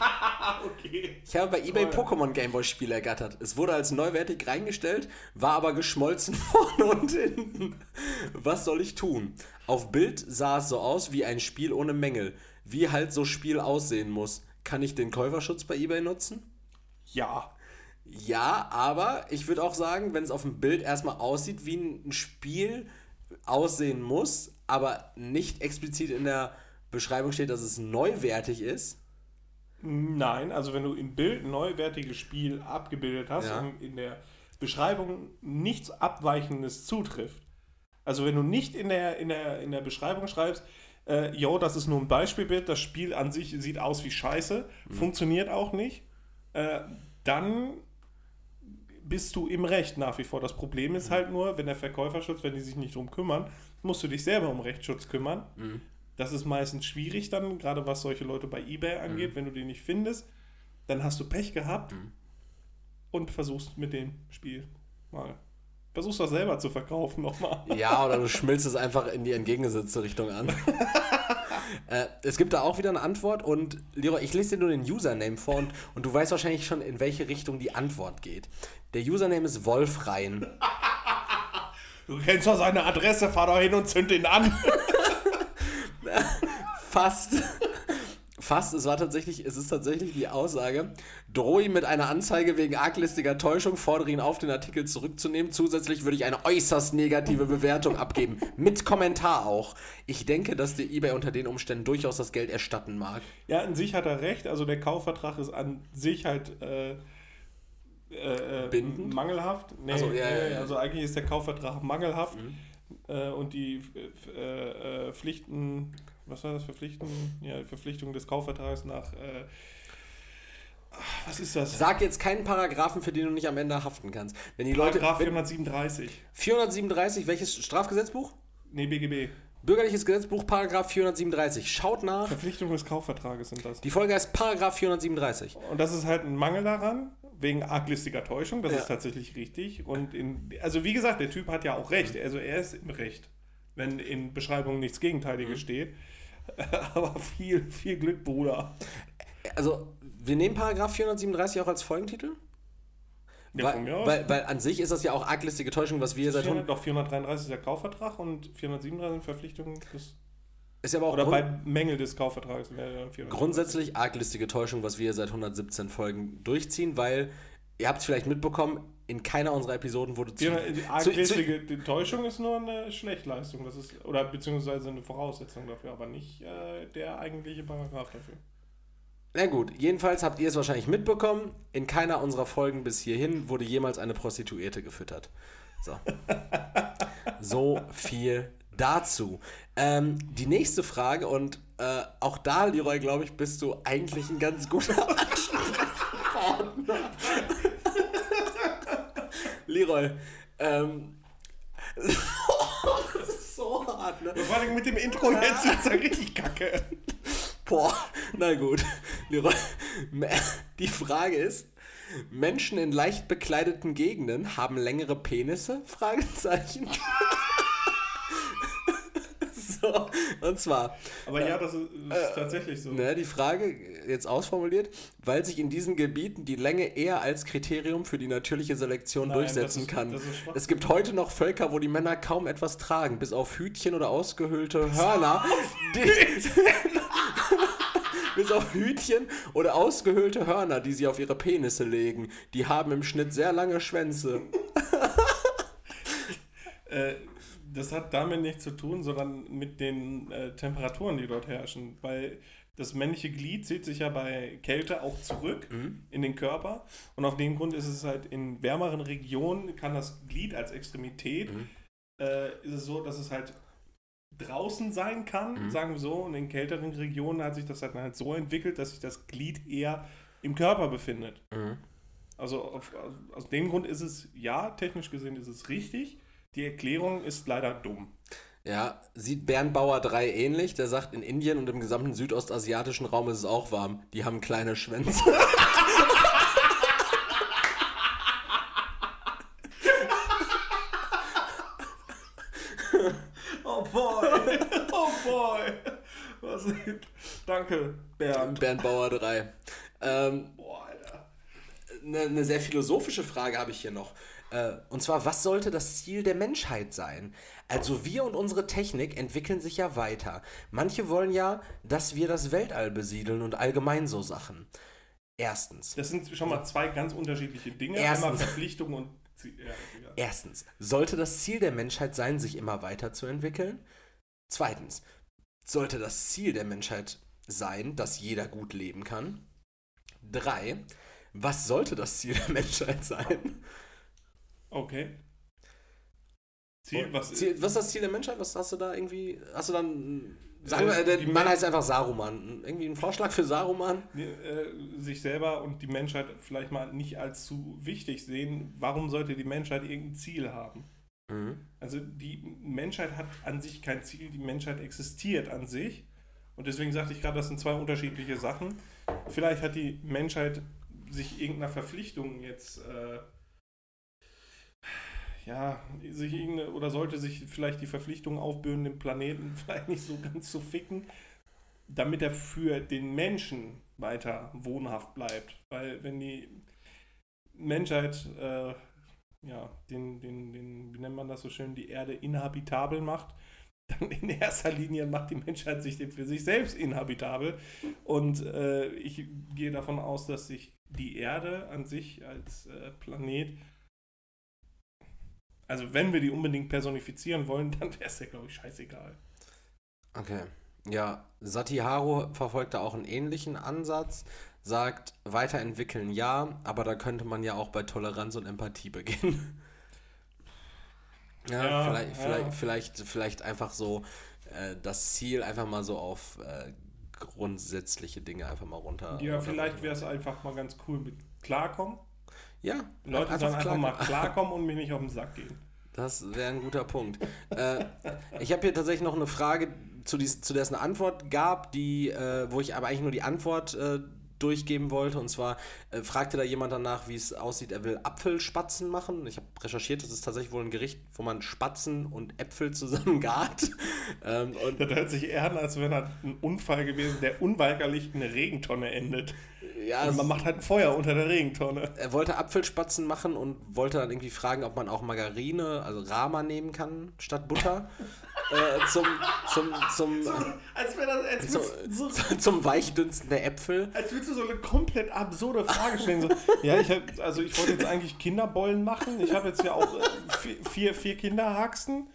Okay. Ich habe bei eBay Toll. Pokémon Gameboy Spiel ergattert. Es wurde als neuwertig reingestellt, war aber geschmolzen [laughs] vorne und hinten. Was soll ich tun? Auf Bild sah es so aus wie ein Spiel ohne Mängel. Wie halt so Spiel aussehen muss. Kann ich den Käuferschutz bei eBay nutzen? Ja. Ja, aber ich würde auch sagen, wenn es auf dem Bild erstmal aussieht, wie ein Spiel aussehen muss, aber nicht explizit in der Beschreibung steht, dass es neuwertig ist, Nein, also wenn du im Bild ein neuwertiges Spiel abgebildet hast Ja. und in der Beschreibung nichts Abweichendes zutrifft, Also wenn du nicht in der, in der, in der Beschreibung schreibst, äh, yo, das ist nur ein Beispielbild, das Spiel an sich sieht aus wie Scheiße, funktioniert auch nicht, äh, dann bist du im Recht nach wie vor. Das Problem ist halt nur, wenn der Verkäuferschutz, wenn die sich nicht drum kümmern, musst du dich selber um Rechtsschutz kümmern. Das ist meistens schwierig dann, gerade was solche Leute bei eBay angeht, wenn du den nicht findest, dann hast du Pech gehabt und versuchst mit dem Spiel mal. Versuchst das selber zu verkaufen nochmal. Ja, oder du schmilzt es einfach in die entgegengesetzte Richtung an. [laughs] äh, es gibt da auch wieder eine Antwort und Leroy, ich lese dir nur den Username vor und, und du weißt wahrscheinlich schon, in welche Richtung die Antwort geht. Der Username ist Wolfrein. Du kennst doch seine Adresse, fahr doch hin und zünd ihn an. [laughs] Fast. Fast, es war tatsächlich, es ist tatsächlich die Aussage, drohe ihm mit einer Anzeige wegen arglistiger Täuschung, fordere ihn auf, den Artikel zurückzunehmen. Zusätzlich würde ich eine äußerst negative Bewertung abgeben. [laughs] Mit Kommentar auch. Ich denke, dass dir eBay unter den Umständen durchaus das Geld erstatten mag. Ja, an sich hat er recht. Also der Kaufvertrag ist an sich halt äh, äh, Bindend? mangelhaft. Nee, Ach so, ja, ja, ja. also eigentlich ist der Kaufvertrag mangelhaft. Äh, und die äh, äh, Pflichten, was war das für Pflichten? Ja, Verpflichtung des Kaufvertrags nach. Äh, ach, was ist das? Sag jetzt keinen Paragraphen, für den du nicht am Ende haften kannst. Wenn die Leute. Paragraph wenn, 437. 437, welches Strafgesetzbuch? Nee, BGB. Bürgerliches Gesetzbuch, Paragraph 437. Schaut nach. Verpflichtung des Kaufvertrages sind das. Die Folge heißt Paragraph 437. Und das ist halt ein Mangel daran, wegen arglistiger Täuschung, das Ja. ist tatsächlich richtig. Und in, also wie gesagt, der Typ hat ja auch recht, also er ist im Recht, wenn in Beschreibungen nichts Gegenteiliges steht. [laughs] Aber viel, viel Glück, Bruder. Also, wir nehmen Paragraph 437 auch als Folgentitel? Ja, von mir weil, aus. weil, weil an sich ist das ja auch arglistige Täuschung, was wir seit 400, 100, doch 433 ist der Kaufvertrag und 437 sind Verpflichtungen des, ist ja aber auch oder bei Mängel des Kaufvertrags wäre dann 433. grundsätzlich arglistige Täuschung, was wir seit 117 Folgen durchziehen, weil ihr habt es vielleicht mitbekommen, in keiner unserer Episoden wurde zu, Die, die zu, zu, arglistige die Täuschung ist nur eine Schlechtleistung, das ist, oder beziehungsweise eine Voraussetzung dafür, aber nicht äh, der eigentliche Paragraph dafür. Na gut, jedenfalls habt ihr es wahrscheinlich mitbekommen, in keiner unserer Folgen bis hierhin wurde jemals eine Prostituierte gefüttert. So. [laughs] so viel dazu. Ähm, die nächste Frage, und äh, auch da, Leroy, glaube ich, bist du eigentlich ein ganz guter [laughs] Ansprechpartner. Leroy, ähm. [laughs] das ist so hart, ne? Vor allem mit dem Intro jetzt ist ja richtig kacke. Boah, na gut. Leroy, Die Frage ist, Menschen in leicht bekleideten Gegenden haben längere Penisse? Fragezeichen. So, und zwar, Aber ja, das ist, das ist tatsächlich so. ne, die Frage jetzt ausformuliert, weil sich in diesen Gebieten die Länge eher als Kriterium für die natürliche Selektion Nein, durchsetzen ist- kann. es gibt heute noch Völker, wo die Männer kaum etwas tragen, bis auf Hütchen oder ausgehöhlte Hörner. [laughs] Bis auf Hütchen oder ausgehöhlte Hörner, die sie auf ihre Penisse legen. Die haben im Schnitt sehr lange Schwänze. Äh, das hat damit nichts zu tun, sondern mit den äh, Temperaturen, die dort herrschen. Weil das männliche Glied zieht sich ja bei Kälte auch zurück in den Körper. Und auf dem Grund ist es halt in wärmeren Regionen, kann das Glied als Extremität, äh, ist es so, dass es halt draußen sein kann, sagen wir so. Und in kälteren Regionen hat sich das halt, halt so entwickelt, dass sich das Glied eher im Körper befindet. Also auf, aus dem Grund ist es, ja, technisch gesehen ist es richtig. Die Erklärung ist leider dumm. Ja, sieht Bernbauer 3 ähnlich. Der sagt, in Indien und im gesamten südostasiatischen Raum ist es auch warm. Die haben kleine Schwänze. [laughs] Oh boy! [laughs] Oh boy! Was, danke, Bernd. Bernbauer 3. Ähm, Boah, Alter. eine, eine sehr philosophische Frage habe ich hier noch. Äh, und zwar, was sollte das Ziel der Menschheit sein? Also wir und unsere Technik entwickeln sich ja weiter. Manche wollen ja, dass wir das Weltall besiedeln und allgemein so Sachen. Erstens. Das sind schon mal zwei ganz unterschiedliche Dinge. Erstens. Einmal Verpflichtung und. Ziel- Ja, egal. Erstens, sollte das Ziel der Menschheit sein, sich immer weiterzuentwickeln? Zweitens, sollte das Ziel der Menschheit sein, dass jeder gut leben kann? Drei, was sollte das Ziel der Menschheit sein? Okay. Ziel, was, Ziel, was ist das Ziel der Menschheit? Was hast du da irgendwie. Hast du dann. Sagen Äh, wir, der die Mann heißt einfach Saruman. Irgendwie ein Vorschlag für Saruman? äh, sich selber und die Menschheit vielleicht mal nicht als zu wichtig sehen. Warum sollte die Menschheit irgendein Ziel haben? Mhm. Also die Menschheit hat an sich kein Ziel, die Menschheit existiert an sich. Und deswegen sagte ich gerade, das sind zwei unterschiedliche Sachen. Vielleicht hat die Menschheit sich irgendeiner Verpflichtung jetzt, äh, ja, sich oder sollte sich vielleicht die Verpflichtung aufbürden, den Planeten [laughs] vielleicht nicht so ganz zu ficken, damit er für den Menschen weiter wohnhaft bleibt. Weil wenn die Menschheit, äh, ja, den, den, den, wie nennt man das so schön, die Erde inhabitabel macht, [laughs] dann in erster Linie macht die Menschheit sich für sich selbst inhabitabel. Und äh, ich gehe davon aus, dass sich die Erde an sich als äh, Planet, also wenn wir die unbedingt personifizieren wollen, [laughs] dann wäre es ja, glaube ich, scheißegal. Okay. Ja, Satiharu verfolgt da auch einen ähnlichen Ansatz, sagt, weiterentwickeln ja, aber da könnte man ja auch bei Toleranz und Empathie beginnen. Ja, Ja, vielleicht, ja. Vielleicht, vielleicht, vielleicht einfach so äh, das Ziel einfach mal so auf äh, grundsätzliche Dinge einfach mal runter. Ja, runter- vielleicht wäre es einfach mal ganz cool mit Klarkommen. Ja, Leute sollen einfach mal klarkommen. klarkommen und mir nicht auf den Sack gehen. Das wäre ein guter Punkt. äh, ich habe hier tatsächlich noch eine Frage, zu, dies, zu der es eine Antwort gab, die, äh, wo ich aber eigentlich nur die Antwort äh, durchgeben wollte. Und zwar äh, fragte da jemand danach, wie es aussieht. Er will Apfelspatzen machen. Ich habe recherchiert, das ist tatsächlich wohl ein Gericht, wo man Spatzen und Äpfel zusammen gart. [laughs] ähm, und Das hört sich eher an, als wäre das ein Unfall gewesen, der unweigerlich in eine Regentonne endet. Ja, Und man macht halt ein Feuer unter der Regentonne. er wollte Apfelspatzen machen und wollte dann irgendwie fragen, ob man auch Margarine, also Rama nehmen kann statt Butter. [laughs] äh, zum, zum, zum, Als wäre das, als zum, so, [laughs] zum Weichdünsten der Äpfel. als würdest du so eine komplett absurde Frage stellen. So, ja, ich hab, also ich wollte jetzt eigentlich Kinderbollen machen. Ich habe jetzt ja auch äh, vier, vier, vier Kinderhaxen.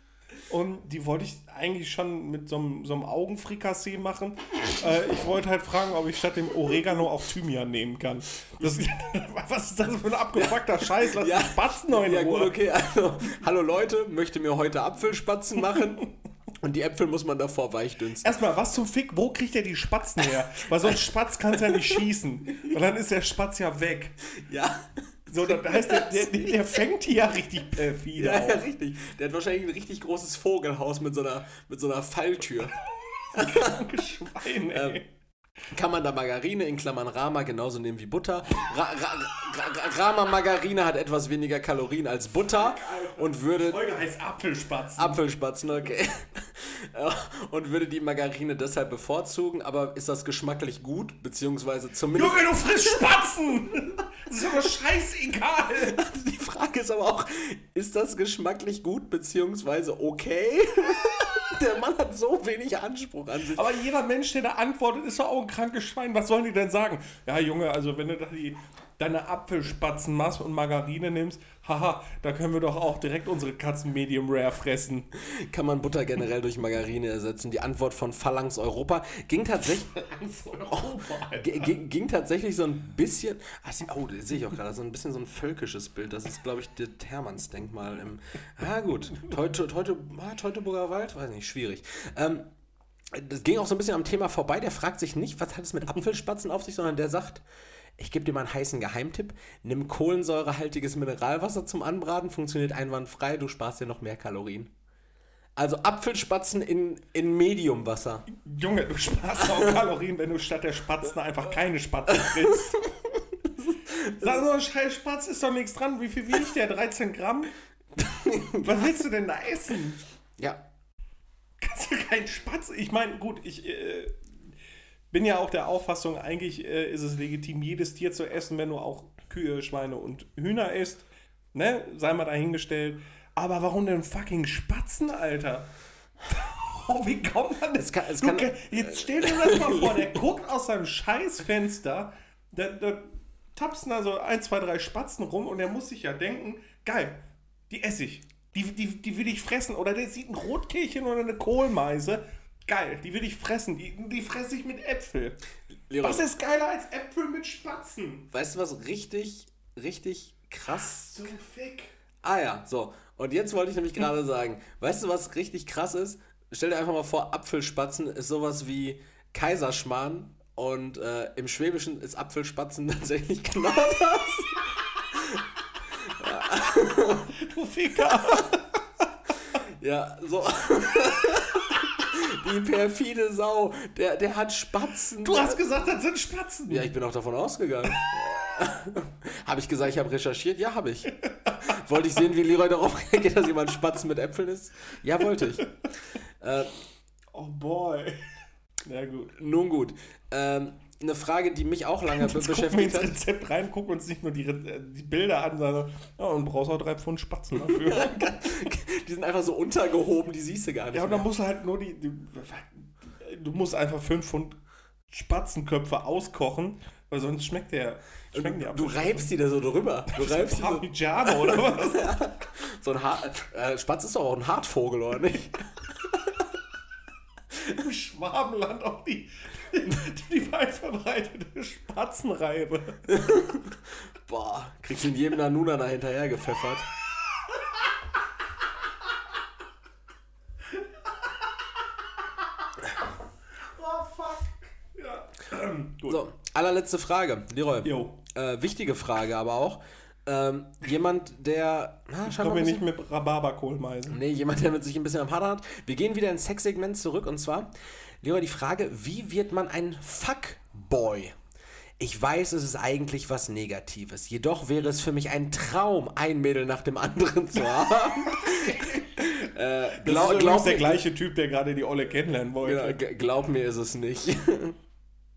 Und die wollte ich eigentlich schon mit so einem, so einem Augenfrikassee machen. Äh, ich wollte halt fragen, ob ich statt dem Oregano auch Thymian nehmen kann. Das, [laughs] was ist das für ein abgefuckter Scheiß? Lass Ja. Spatzen noch in Ja Ruhe. gut, okay, also, hallo Leute, möchte mir heute Apfelspatzen machen und die Äpfel muss man davor weichdünsten. Erstmal, was zum Fick, wo kriegt er die Spatzen her? Weil so ein Spatz kannst du ja nicht schießen. Und dann ist der Spatz ja weg. Ja, So, das heißt, der, der, der fängt hier ja richtig perfide ja, ja, auf. richtig. Der hat wahrscheinlich ein richtig großes Vogelhaus mit so einer, mit so einer Falltür. [laughs] Schwein, ey. Ähm, Kann man da Margarine in Klammern Rama genauso nehmen wie Butter? Ra Ra Ra Ra Rama Margarine hat etwas weniger Kalorien als Butter und würde Folge heißt Apfelspatzen. Apfelspatzen, okay. Ja, und würde die Margarine deshalb bevorzugen, aber ist das geschmacklich gut, beziehungsweise zumindest Junge, du frisst Spatzen! Das ist aber scheißegal. [laughs] Die Frage ist aber auch, ist das geschmacklich gut beziehungsweise okay? [laughs] Der Mann hat so wenig Anspruch an sich. Aber jeder Mensch, der da antwortet, ist doch auch ein krankes Schwein. Was sollen die denn sagen? Ja, Junge, also wenn du da die, deine Apfelspatzen machst und Margarine nimmst, haha, da können wir doch auch direkt unsere Katzen Medium Rare fressen. Kann man Butter generell durch Margarine ersetzen? Die Antwort von Phalanx Europa ging tatsächlich, g- ging, ging tatsächlich so ein bisschen. Ah, oh, das sehe ich auch gerade, so ein bisschen so ein völkisches Bild. Das ist, glaube ich, das Hermannsdenkmal im. Ah, gut. Ah, Teutoburger Wald? Weiß nicht, schwierig. Ähm, das ging auch so ein bisschen am Thema vorbei. Der fragt sich nicht, was hat es mit Apfelspatzen auf sich, sondern der sagt, ich gebe dir mal einen heißen Geheimtipp. Nimm kohlensäurehaltiges Mineralwasser zum Anbraten, funktioniert einwandfrei, du sparst dir noch mehr Kalorien. Also Apfelspatzen in, in Mediumwasser. Junge, du sparst auch Kalorien, wenn du statt der Spatzen einfach keine Spatzen frisst. [laughs] Sag ein scheiß Spatz ist doch nichts dran. Wie viel wiegt der? 13 Gramm? Was willst du denn da essen? Ja. [laughs] Du keinen Spatz? Ich meine, gut, ich äh, bin ja auch der Auffassung, eigentlich äh, ist es legitim, jedes Tier zu essen, wenn du auch Kühe, Schweine und Hühner isst. Ne? Sei mal dahingestellt. Aber warum denn fucking Spatzen, Alter? [laughs] Oh, wie kommt man das? Kann- du, kann- ke- jetzt stell dir das mal vor, der guckt aus seinem Scheißfenster, da, da tapsen da so ein, zwei, drei Spatzen rum und er muss sich ja denken, geil, die esse ich. Die, die, die will ich fressen. Oder der sieht ein Rotkehlchen oder eine Kohlmeise. Geil, die will ich fressen. Die, die fresse ich mit Äpfel. Leroy, Was ist geiler als Äpfel mit Spatzen? weißt du was richtig, richtig krass So Fick. Ah ja, so. Und jetzt wollte ich nämlich gerade [laughs] sagen, weißt du, was richtig krass ist? Stell dir einfach mal vor, Apfelspatzen ist sowas wie Kaiserschmarrn und äh, im Schwäbischen ist Apfelspatzen [laughs] tatsächlich genau [laughs] das. [laughs] Du Ficker! Ja, so. Die perfide Sau, der, der hat Spatzen. Du hast gesagt, das sind Spatzen! Ja, ich bin auch davon ausgegangen. habe ich gesagt, ich habe recherchiert? Ja, habe ich. Wollte ich sehen, wie Leroy darauf reagiert, dass jemand Spatzen mit Äpfeln isst? Ja, wollte ich. Äh, Oh boy. Na gut. nun gut. Ähm, eine Frage, die mich auch lange Jetzt gucken wir beschäftigt ins hat. Rezept rein, gucken uns nicht nur die, Re- die Bilder an, sondern ja, und brauchst auch drei Pfund Spatzen dafür. [laughs] Die sind einfach so untergehoben, die siehst du gar nicht. ja, und dann musst du halt nur die, die. Du musst einfach fünf Pfund Spatzenköpfe auskochen, weil sonst schmeckt der. Schmecken die du reibst die da so drüber. Du reibst die so, Parmigiano oder [laughs] was? so ein Hart, äh, Spatz ist doch auch ein Hartvogel, oder nicht? Im Schwabenland auch die, [laughs] die, weit verbreitete Spatzenreibe. [laughs] Boah, kriegst du in jedem Nanuna da hinterher gepfeffert. Oh fuck. Ja. Ähm, gut. So, allerletzte Frage. Leroy. Jo. Äh, wichtige Frage aber auch. Ähm, jemand, der. Na, Ich komme nicht mit Rhabarberkohlmeisen. Nee, jemand, der mit sich ein bisschen am Hader hat. Wir gehen wieder ins Sexsegment zurück und zwar, Leroy, die Frage, wie wird man ein Fuckboy? Ich weiß, es ist eigentlich was Negatives. Jedoch wäre es für mich ein Traum, ein Mädel nach dem anderen zu [laughs] haben. äh, Glaub, das ist der mir, gleiche Typ, der gerade die Olle kennenlernen wollte. genau, glaub mir ist es nicht.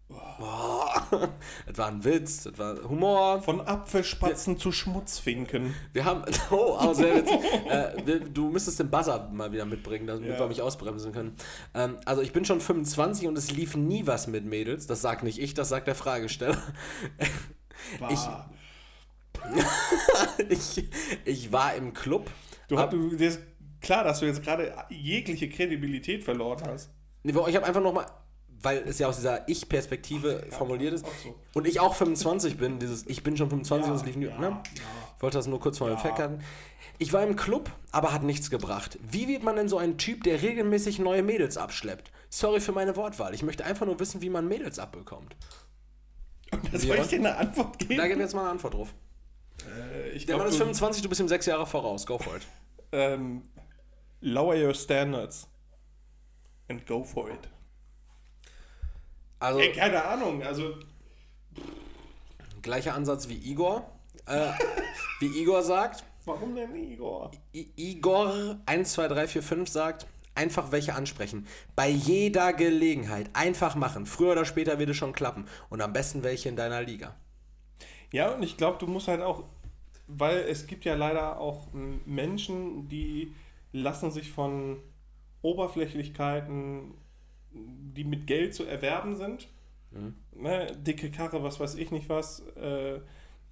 Boah. [laughs] Das war ein Witz, das war Humor. Von Apfelspatzen zu Schmutzfinken. Wir haben. [laughs] Oh, aber sehr witzig. [laughs] äh, wir- du müsstest den Buzzer mal wieder mitbringen, damit Ja. wir mich ausbremsen können. Ähm, also, ich bin schon 25 und es lief nie was mit Mädels. Das sagt nicht ich, das sagt der Fragesteller. War. Ich, ich war im Club. Du, Ab- hast, du dir ist klar, dass du jetzt gerade jegliche Kredibilität verloren hast. Nee, ich habe einfach nochmal, weil es ja aus dieser Ich-Perspektive formuliert ist. so. Und ich auch 25 bin, dieses Ich bin schon 25 Ja, und es lief nie. ja, ne? ja. Ich wollte das nur kurz vor dem Fact hatten. Ich war im Club, aber hat nichts gebracht. Wie wird man denn so ein Typ, der regelmäßig neue Mädels abschleppt? Sorry für meine Wortwahl. Ich möchte einfach nur wissen, wie man Mädels abbekommt. Das [laughs] Wie soll ich dir eine Antwort geben? Da gebe ich jetzt mal eine Antwort drauf. Äh, ich Der glaub, Mann ist du, 25, du bist ihm sechs Jahre voraus. Go for it. ähm, lower your standards and go for it. Also, Ey, keine Ahnung, also gleicher Ansatz wie Igor. Äh, [laughs] wie Igor sagt, warum denn Igor? I Igor 12345 sagt, einfach welche ansprechen. Bei jeder Gelegenheit. Einfach machen. Früher oder später wird es schon klappen. Und am besten welche in deiner Liga. Ja, und ich glaube, du musst halt auch, weil es gibt ja leider auch Menschen, die lassen sich von Oberflächlichkeiten, die mit Geld zu erwerben sind, ne, dicke Karre, was weiß ich nicht was, äh,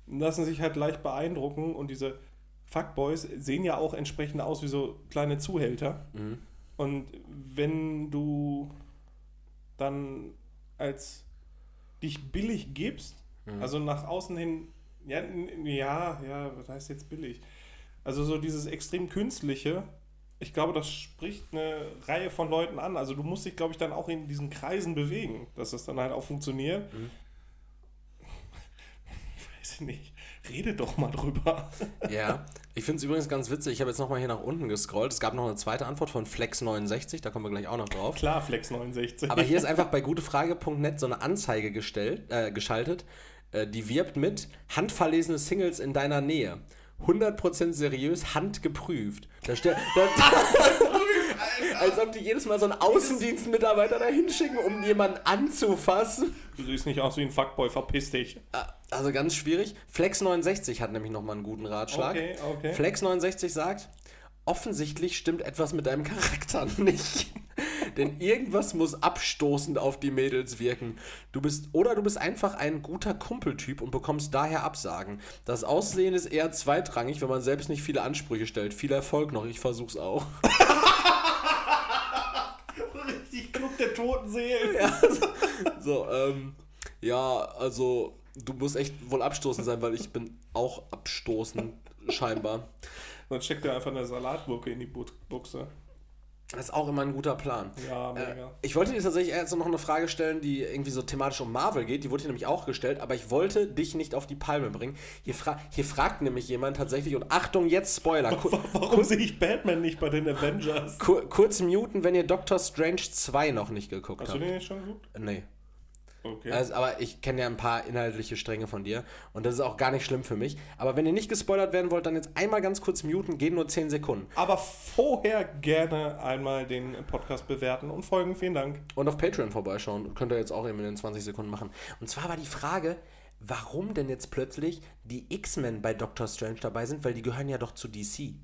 lassen sich halt leicht beeindrucken und diese Fuckboys sehen ja auch entsprechend aus wie so kleine Zuhälter. Und wenn du dann als dich billig gibst, also nach außen hin, ja, ja, ja, was heißt jetzt billig? Also so dieses extrem künstliche, ich glaube, das spricht eine Reihe von Leuten an. Also du musst dich, glaube ich, dann auch in diesen Kreisen bewegen, dass das dann halt auch funktioniert. [laughs] Weiß ich nicht. Rede doch mal drüber. [laughs] Ja, ich finde es übrigens ganz witzig. Ich habe jetzt nochmal hier nach unten gescrollt. Es gab noch eine zweite Antwort von Flex69, da kommen wir gleich auch noch drauf. Klar, Flex 69. Aber hier ist einfach [laughs] bei gutefrage.net so eine Anzeige gestellt, äh, geschaltet, äh, die wirbt mit handverlesene Singles in deiner Nähe. 100% seriös, handgeprüft. Da steht, da, als ob die jedes Mal so einen Außendienstmitarbeiter da hinschicken, um jemanden anzufassen. Du siehst nicht aus wie ein Fuckboy, verpiss dich. Also ganz schwierig. Flex69 hat nämlich nochmal einen guten Ratschlag. Okay, okay. Flex69 sagt, offensichtlich stimmt etwas mit deinem Charakter [laughs] nicht. Denn irgendwas muss abstoßend auf die Mädels wirken. Du bist oder du bist einfach ein guter Kumpeltyp und bekommst daher Absagen. Das Aussehen ist eher zweitrangig, wenn man selbst nicht viele Ansprüche stellt. Viel Erfolg noch, ich versuch's auch. [laughs] Richtig Club der toten Seelen. So, ähm, ja, also du musst echt wohl abstoßend sein, weil ich bin auch abstoßend, scheinbar. Man steckt ja einfach eine Salatgurke in die Bu- Buchse. Das ist auch immer ein guter Plan. Ja, mega. Ich wollte dir tatsächlich jetzt noch eine Frage stellen, die irgendwie so thematisch um Marvel geht. Die wurde hier nämlich auch gestellt, aber ich wollte dich nicht auf die Palme bringen. Hier, fra hier fragt nämlich jemand tatsächlich, und Achtung, jetzt Spoiler. [laughs] Ku Warum sehe ich Batman nicht bei den Avengers? kur kurz muten, wenn ihr Doctor Strange 2 noch nicht geguckt Hast du habt. den nicht schon geguckt? Nee. Okay. Also, aber ich kenne ja ein paar inhaltliche Stränge von dir und das ist auch gar nicht schlimm für mich. Aber wenn ihr nicht gespoilert werden wollt, dann jetzt einmal ganz kurz muten, gehen nur 10 Sekunden. Aber vorher gerne einmal den Podcast bewerten und folgen. Vielen Dank. Und auf Patreon vorbeischauen. Könnt ihr jetzt auch eben in den 20 Sekunden machen. Und zwar war die Frage, warum denn jetzt plötzlich die X-Men bei Doctor Strange dabei sind, weil die gehören ja doch zu DC.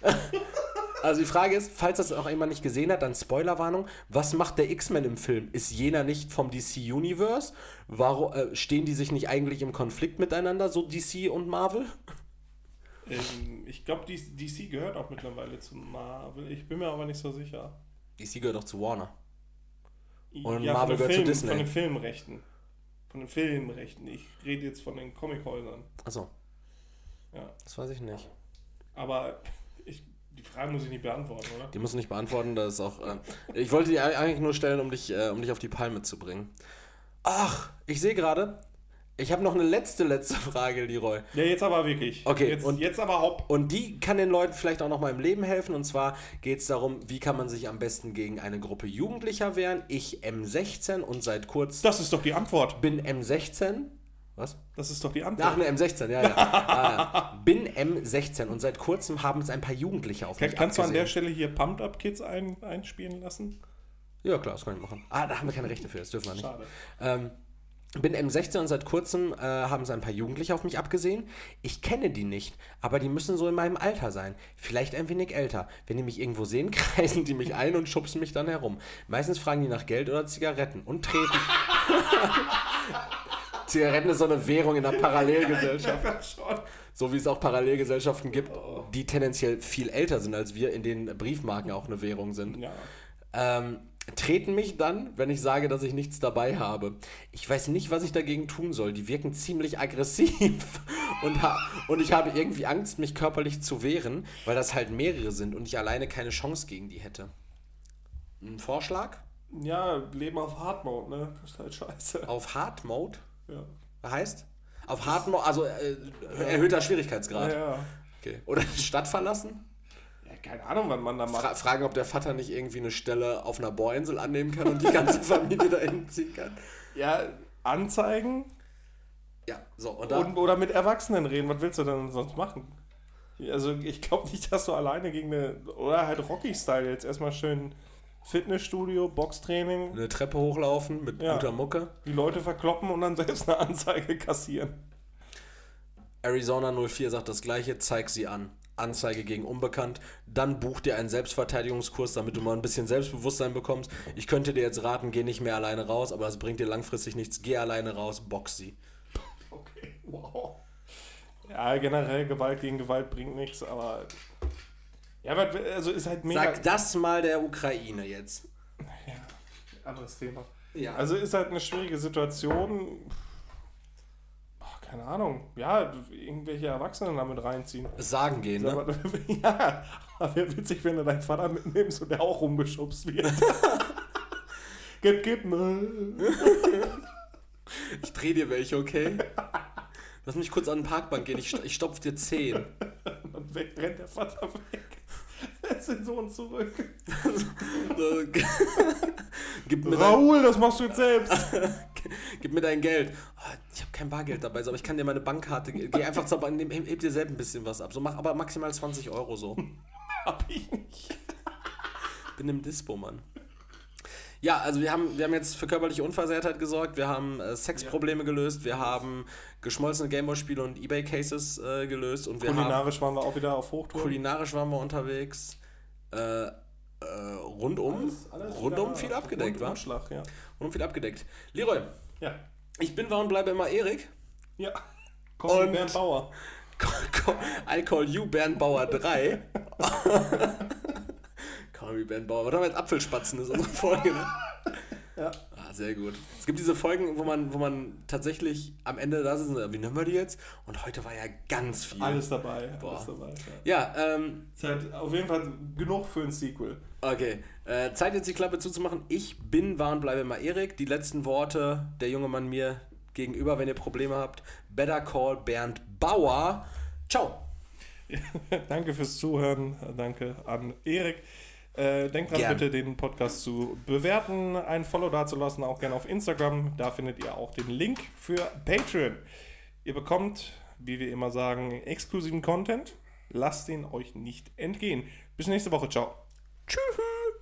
[laughs] also die Frage ist, falls das auch jemand nicht gesehen hat, dann Spoilerwarnung. Was macht der X-Men im Film? Ist jener nicht vom DC Universe? Warum äh, stehen die sich nicht eigentlich im Konflikt miteinander, so DC und Marvel? Ähm, ich glaube, DC gehört auch mittlerweile zu Marvel. Ich bin mir aber nicht so sicher. DC gehört doch zu Warner. Und von Marvel gehört zu Film, Disney. Von den Filmrechten. Von den Filmrechten. Ich rede jetzt von den Comichäusern. Achso, Ja. das weiß ich nicht. Aber die Frage muss ich nicht beantworten, oder? Die musst du nicht beantworten, das ist auch. Äh, ich wollte die eigentlich nur stellen, um dich, äh, um dich auf die Palme zu bringen. Ach, ich sehe gerade, ich habe noch eine letzte, letzte Frage, Leroy. Ja, jetzt aber wirklich. Okay, Jetzt, und- jetzt aber Haupt. Und die kann den Leuten vielleicht auch noch mal im Leben helfen. Und zwar geht es darum, wie kann man sich am besten gegen eine Gruppe Jugendlicher wehren. Ich M16 und seit kurz Das ist doch die Antwort. bin M16. Was? Das ist doch die Ach, Antwort. ne, M16, ja, ja. [laughs] ah, bin M16 und seit kurzem haben es ein paar Jugendliche auf mich Kannst du an abgesehen. der Stelle hier Pumped Up Kids ein, einspielen lassen? Ja, klar, das kann ich machen. Ah, da haben wir keine Rechte für, das dürfen wir nicht. Schade. Ähm, bin M16 und seit kurzem äh, haben sie ein paar Jugendliche auf mich abgesehen. Ich kenne die nicht, aber die müssen so in meinem Alter sein. Vielleicht ein wenig älter. Wenn die mich irgendwo sehen, [laughs] kreisen die mich ein und schubsen mich dann herum. Meistens fragen die nach Geld oder Zigaretten und treten. [laughs] Zigaretten ist so eine Währung in der Parallelgesellschaft. [laughs] Ja, schon. So wie es auch Parallelgesellschaften gibt, die tendenziell viel älter sind als wir, in denen Briefmarken auch eine Währung sind. Ja. Ähm, treten mich dann, wenn ich sage, dass ich nichts dabei habe. Ich weiß nicht, was ich dagegen tun soll. Die wirken ziemlich aggressiv [laughs] und, und ich habe irgendwie Angst, mich körperlich zu wehren, weil das halt mehrere sind und ich alleine keine Chance gegen die hätte. Ein Vorschlag? ja, Leben auf Hard Mode, ne? Das ist halt scheiße. Auf Hard Mode Ja. heißt? Auf Mode, also äh, erhöhter Schwierigkeitsgrad. Ja, ja. Okay. Oder die [laughs] Stadt verlassen? ja, keine Ahnung, wann man da macht. Fra fragen, ob der Vater nicht irgendwie eine Stelle auf einer Bohrinsel annehmen kann und die ganze [laughs] Familie dahin ziehen kann. Ja, anzeigen Ja, so, und und, oder mit Erwachsenen reden. Was willst du denn sonst machen? Also, ich glaube nicht, dass du alleine gegen eine. Oder halt Rocky-Style jetzt erstmal schön Fitnessstudio, Boxtraining, eine Treppe hochlaufen mit Ja. guter Mucke. die Leute verkloppen und dann [laughs] selbst eine Anzeige kassieren. Arizona 04 sagt das gleiche, zeig sie an. Anzeige gegen Unbekannt. Dann buch dir einen Selbstverteidigungskurs, damit du mal ein bisschen Selbstbewusstsein bekommst. Ich könnte dir jetzt raten, geh nicht mehr alleine raus, aber das bringt dir langfristig nichts. Geh alleine raus, box sie. Okay, wow. Ja, generell Gewalt gegen Gewalt bringt nichts, aber. Ja, aber also ist halt mega. Sag das mal der Ukraine jetzt. Ja, anderes Thema. Ja. Also ist halt eine schwierige Situation. Boah, keine Ahnung. Ja, irgendwelche Erwachsenen damit reinziehen. Sagen gehen, ne? Aber, [laughs] ja, aber wäre witzig, wenn du deinen Vater mitnimmst und der auch rumgeschubst wird. [laughs] gib, gib mal. Ich dreh dir welche, okay? [laughs] Lass mich kurz an den Parkbank gehen, ich, ich stopf dir 10. [laughs] Und weg rennt der Vater weg. Setz den Sohn zurück. [laughs] Gib, mir dein, Raoul, das machst du jetzt selbst. [laughs] gib mir dein Geld. Oh, ich habe kein Bargeld dabei, so, aber ich kann dir meine Bankkarte. ge- Geh einfach zur Bank, nehm- heb, heb dir selbst ein bisschen was ab. So, mach aber maximal 20 Euro so. Hab ich nicht. Bin im Dispo, Mann. Ja, also wir haben, wir haben jetzt für körperliche Unversehrtheit gesorgt, wir haben äh, Sexprobleme gelöst, wir haben geschmolzene Gameboy-Spiele und Ebay-Cases äh, gelöst und wir haben Kulinarisch waren wir auch wieder auf Hochtouren. kulinarisch waren wir unterwegs. Äh, äh, rundum, Alles- alles rundum viel abgedeckt, wa? Rundumschlag, ja. Rundum viel abgedeckt. Leroy, Ja. ich bin, war und bleibe immer Erik. Ja. Und- Bernd Bauer. [laughs] I call you Bernd Bauer 3. [laughs] me Bernd Bauer. Was haben wir jetzt? Apfelspatzen ist unsere Folge, ne? [laughs] Ja. Ah, sehr gut. Es gibt diese Folgen, wo man, wo man tatsächlich am Ende da sitzt und wie nennen wir die jetzt? Und heute war ja ganz viel. Alles dabei. Boah. Alles dabei ja, ja ähm. Halt auf jeden Fall genug für ein Sequel. Okay. Äh, Zeit jetzt die Klappe zuzumachen. Ich bin, war und bleibe immer Erik. Die letzten Worte der junge Mann mir gegenüber, wenn ihr Probleme habt. Better Call Bernd Bauer. Ciao. [laughs] danke fürs Zuhören. Danke an Erik. Äh, denkt dran, Gern. bitte den Podcast zu bewerten, ein Follow dazulassen, auch gerne auf Instagram. Da findet ihr auch den Link für Patreon. Ihr bekommt, wie wir immer sagen, exklusiven Content. Lasst ihn euch nicht entgehen. Bis nächste Woche. Ciao. Tschüss.